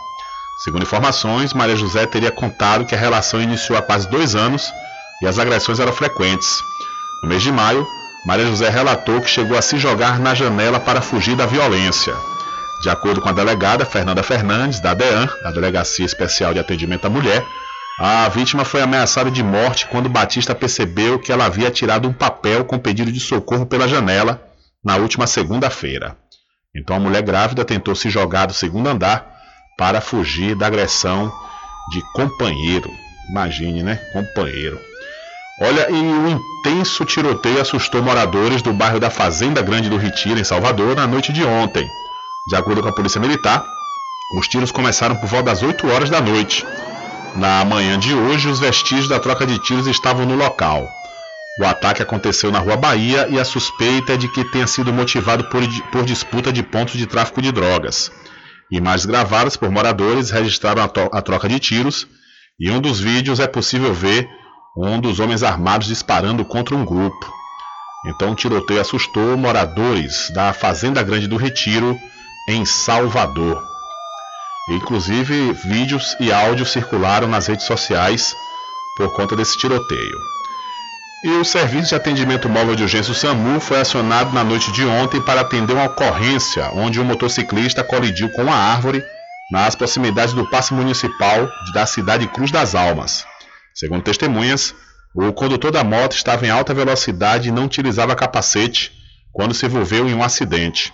Segundo informações, Maria José teria contado que a relação iniciou há quase dois anos e as agressões eram frequentes. No mês de maio, Maria José relatou que chegou a se jogar na janela para fugir da violência. De acordo com a delegada Fernanda Fernandes, da DEAN, a Delegacia Especial de Atendimento à Mulher, a vítima foi ameaçada de morte quando Batista percebeu que ela havia tirado um papel com pedido de socorro pela janela na última segunda-feira. Então a mulher grávida tentou se jogar do segundo andar para fugir da agressão de companheiro. Imagine, né? Companheiro. Olha, e o intenso tiroteio assustou moradores do bairro da Fazenda Grande do Retiro, em Salvador, na noite de ontem. De acordo com a Polícia Militar, os tiros começaram por volta das 8 horas da noite na manhã de hoje, os vestígios da troca de tiros estavam no local. O ataque aconteceu na Rua Bahia e a suspeita é de que tenha sido motivado por, por disputa de pontos de tráfico de drogas. Imagens gravadas por moradores registraram a, a troca de tiros e um dos vídeos é possível ver um dos homens armados disparando contra um grupo. Então o tiroteio assustou moradores da Fazenda Grande do Retiro, em Salvador. Inclusive, vídeos e áudios circularam nas redes sociais por conta desse tiroteio. E o Serviço de Atendimento Móvel de Urgência, o SAMU, foi acionado na noite de ontem para atender uma ocorrência onde um motociclista colidiu com uma árvore nas proximidades do passe municipal da cidade Cruz das Almas. Segundo testemunhas, o condutor da moto estava em alta velocidade e não utilizava capacete quando se envolveu em um acidente.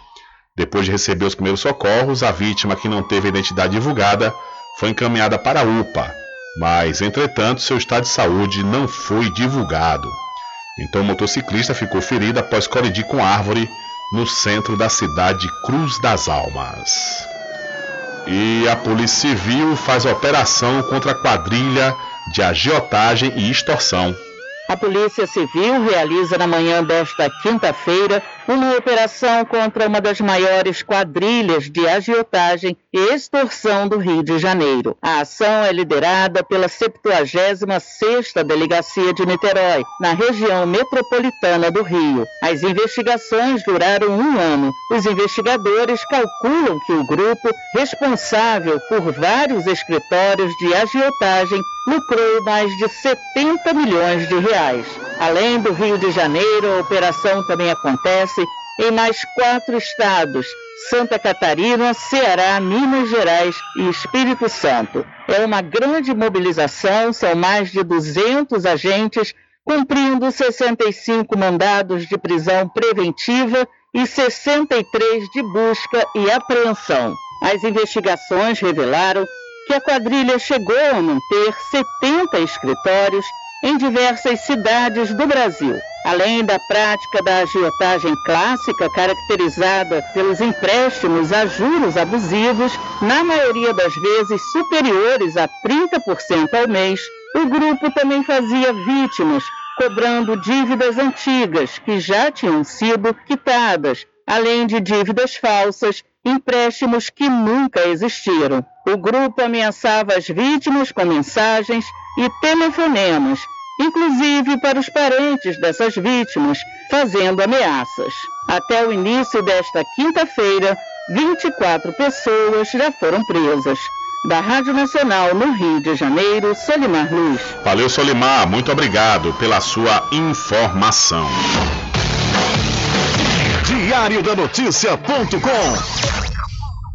Depois de receber os primeiros socorros, a vítima, que não teve identidade divulgada, foi encaminhada para a UPA, mas, entretanto, seu estado de saúde não foi divulgado. Então, o motociclista ficou ferido após colidir com árvore no centro da cidade Cruz das Almas. E a Polícia Civil faz operação contra a quadrilha de agiotagem e extorsão. A Polícia Civil realiza na manhã desta quinta-feira uma operação contra uma das maiores quadrilhas de agiotagem e extorsão do Rio de Janeiro. A ação é liderada pela 76ª Delegacia de Niterói, na região metropolitana do Rio. As investigações duraram um ano. Os investigadores calculam que o grupo, responsável por vários escritórios de agiotagem, lucrou mais de 70 milhões de reais. Além do Rio de Janeiro, a operação também acontece em mais quatro estados, Santa Catarina, Ceará, Minas Gerais e Espírito Santo. É uma grande mobilização, são mais de 200 agentes cumprindo 65 mandados de prisão preventiva e 63 de busca e apreensão. As investigações revelaram que a quadrilha chegou a manter 70 escritórios em diversas cidades do Brasil. Além da prática da agiotagem clássica, caracterizada pelos empréstimos a juros abusivos, na maioria das vezes superiores a 30% ao mês, o grupo também fazia vítimas, cobrando dívidas antigas que já tinham sido quitadas, além de dívidas falsas, empréstimos que nunca existiram. O grupo ameaçava as vítimas com mensagens e telefonemas, inclusive para os parentes dessas vítimas, fazendo ameaças. Até o início desta quinta-feira, 24 pessoas já foram presas. Da Rádio Nacional no Rio de Janeiro, Solimar Luz. Valeu, Solimar. Muito obrigado pela sua informação. Diário da Notícia.com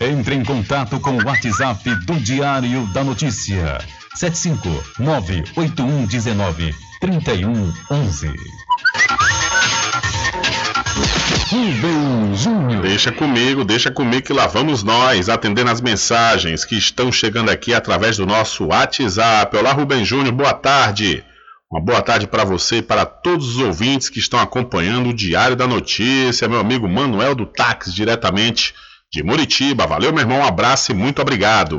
Entre em contato com o WhatsApp do Diário da Notícia. 759-8119-3111. Rubem Júnior. Deixa comigo, deixa comigo que lá vamos nós, atendendo as mensagens que estão chegando aqui através do nosso WhatsApp. Olá, Rubem Júnior, boa tarde. Uma boa tarde para você e para todos os ouvintes que estão acompanhando o Diário da Notícia. Meu amigo Manuel do Táxi, diretamente de Muritiba. Valeu, meu irmão. Um abraço e muito obrigado.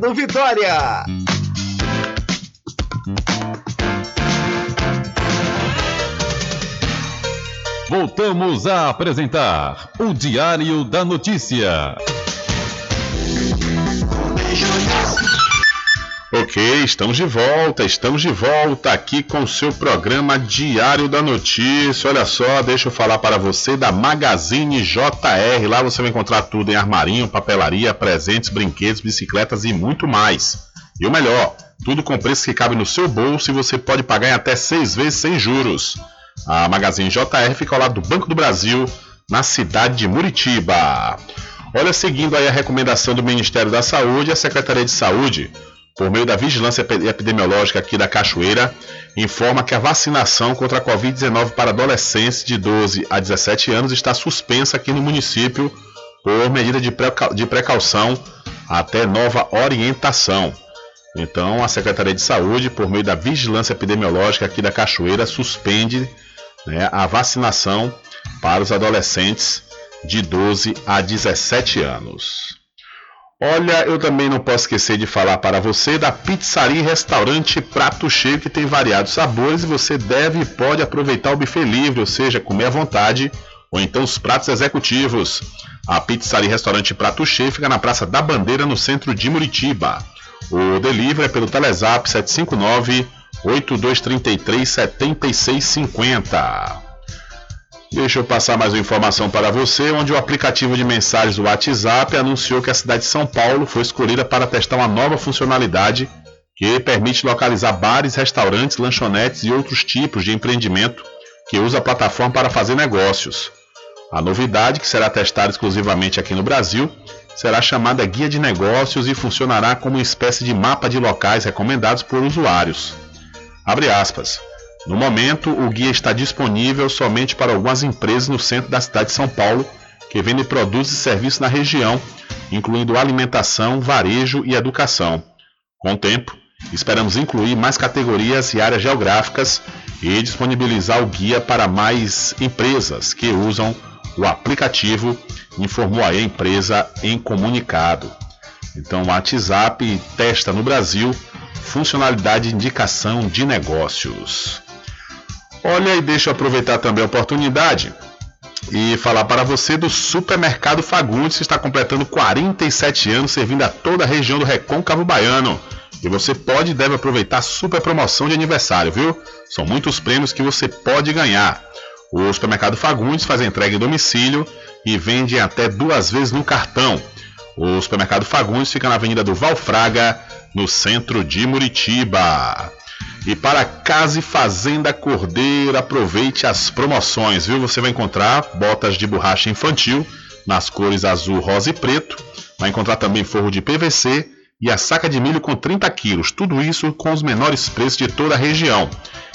Vitória. Voltamos a apresentar o Diário da Notícia. Ok, estamos de volta, estamos de volta aqui com o seu programa Diário da Notícia. Olha só, deixa eu falar para você da Magazine JR. Lá você vai encontrar tudo em armarinho, papelaria, presentes, brinquedos, bicicletas e muito mais. E o melhor, tudo com preço que cabe no seu bolso e você pode pagar em até seis vezes sem juros. A Magazine JR fica ao lado do Banco do Brasil, na cidade de Muritiba. Olha, seguindo aí a recomendação do Ministério da Saúde, a Secretaria de Saúde por meio da vigilância epidemiológica aqui da Cachoeira, informa que a vacinação contra a Covid-19 para adolescentes de 12 a 17 anos está suspensa aqui no município por medida de, precaução até nova orientação. Então, a Secretaria de Saúde, por meio da vigilância epidemiológica aqui da Cachoeira, suspende né, a vacinação para os adolescentes de 12 a 17 anos. Olha, eu também não posso esquecer de falar para você da Pizzaria e Restaurante Prato Cheio, que tem variados sabores e você deve e pode aproveitar o buffet livre, ou seja, comer à vontade, ou então os pratos executivos. A Pizzaria e Restaurante Prato Cheio fica na Praça da Bandeira, no centro de Muritiba. O delivery é pelo Telezap 759 8233 7650. Deixa eu passar mais uma informação para você, onde o aplicativo de mensagens do WhatsApp anunciou que a cidade de São Paulo foi escolhida para testar uma nova funcionalidade que permite localizar bares, restaurantes, lanchonetes e outros tipos de empreendimento que usa a plataforma para fazer negócios. A novidade, que será testada exclusivamente aqui no Brasil, será chamada Guia de Negócios e funcionará como uma espécie de mapa de locais recomendados por usuários. Abre aspas. No momento, o guia está disponível somente para algumas empresas no centro da cidade de São Paulo que vendem produtos e serviços na região, incluindo alimentação, varejo e educação. Com o tempo, esperamos incluir mais categorias e áreas geográficas e disponibilizar o guia para mais empresas que usam o aplicativo, informou a empresa em comunicado. Então, o WhatsApp testa no Brasil funcionalidade de indicação de negócios. Olha, e deixa eu aproveitar também a oportunidade e falar para você do Supermercado Fagundes, que está completando 47 anos, servindo a toda a região do Recôncavo Baiano. E você pode e deve aproveitar a super promoção de aniversário, viu? São muitos prêmios que você pode ganhar. O Supermercado Fagundes faz entrega em domicílio e vende até duas vezes no cartão. O Supermercado Fagundes fica na Avenida do Valfraga, no centro de Muritiba. E para Casa e Fazenda Cordeiro, aproveite as promoções, viu? Você vai encontrar botas de borracha infantil nas cores azul, rosa e preto. Vai encontrar também forro de PVC e a saca de milho com 30 quilos. Tudo isso com os menores preços de toda a região.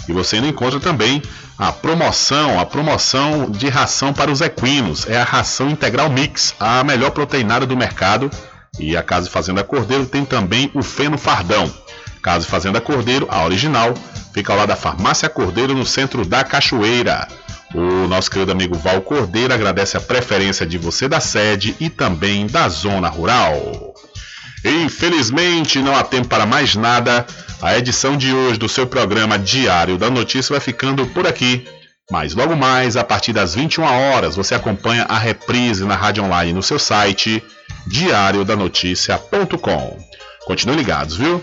E você ainda encontra também a promoção, a promoção de ração para os equinos. É a ração integral mix, a melhor proteinada do mercado. E a Casa e Fazenda Cordeiro tem também o feno fardão. Casa Fazenda Cordeiro, a original, fica ao lado da Farmácia Cordeiro, no centro da Cachoeira. O nosso querido amigo Val Cordeiro agradece a preferência de você da sede e também da zona rural. Infelizmente, não há tempo para mais nada. A edição de hoje do seu programa Diário da Notícia vai ficando por aqui. Mas logo mais, a partir das 21 horas, você acompanha a reprise na rádio online no seu site diariodanoticia.com. Continue ligados, viu?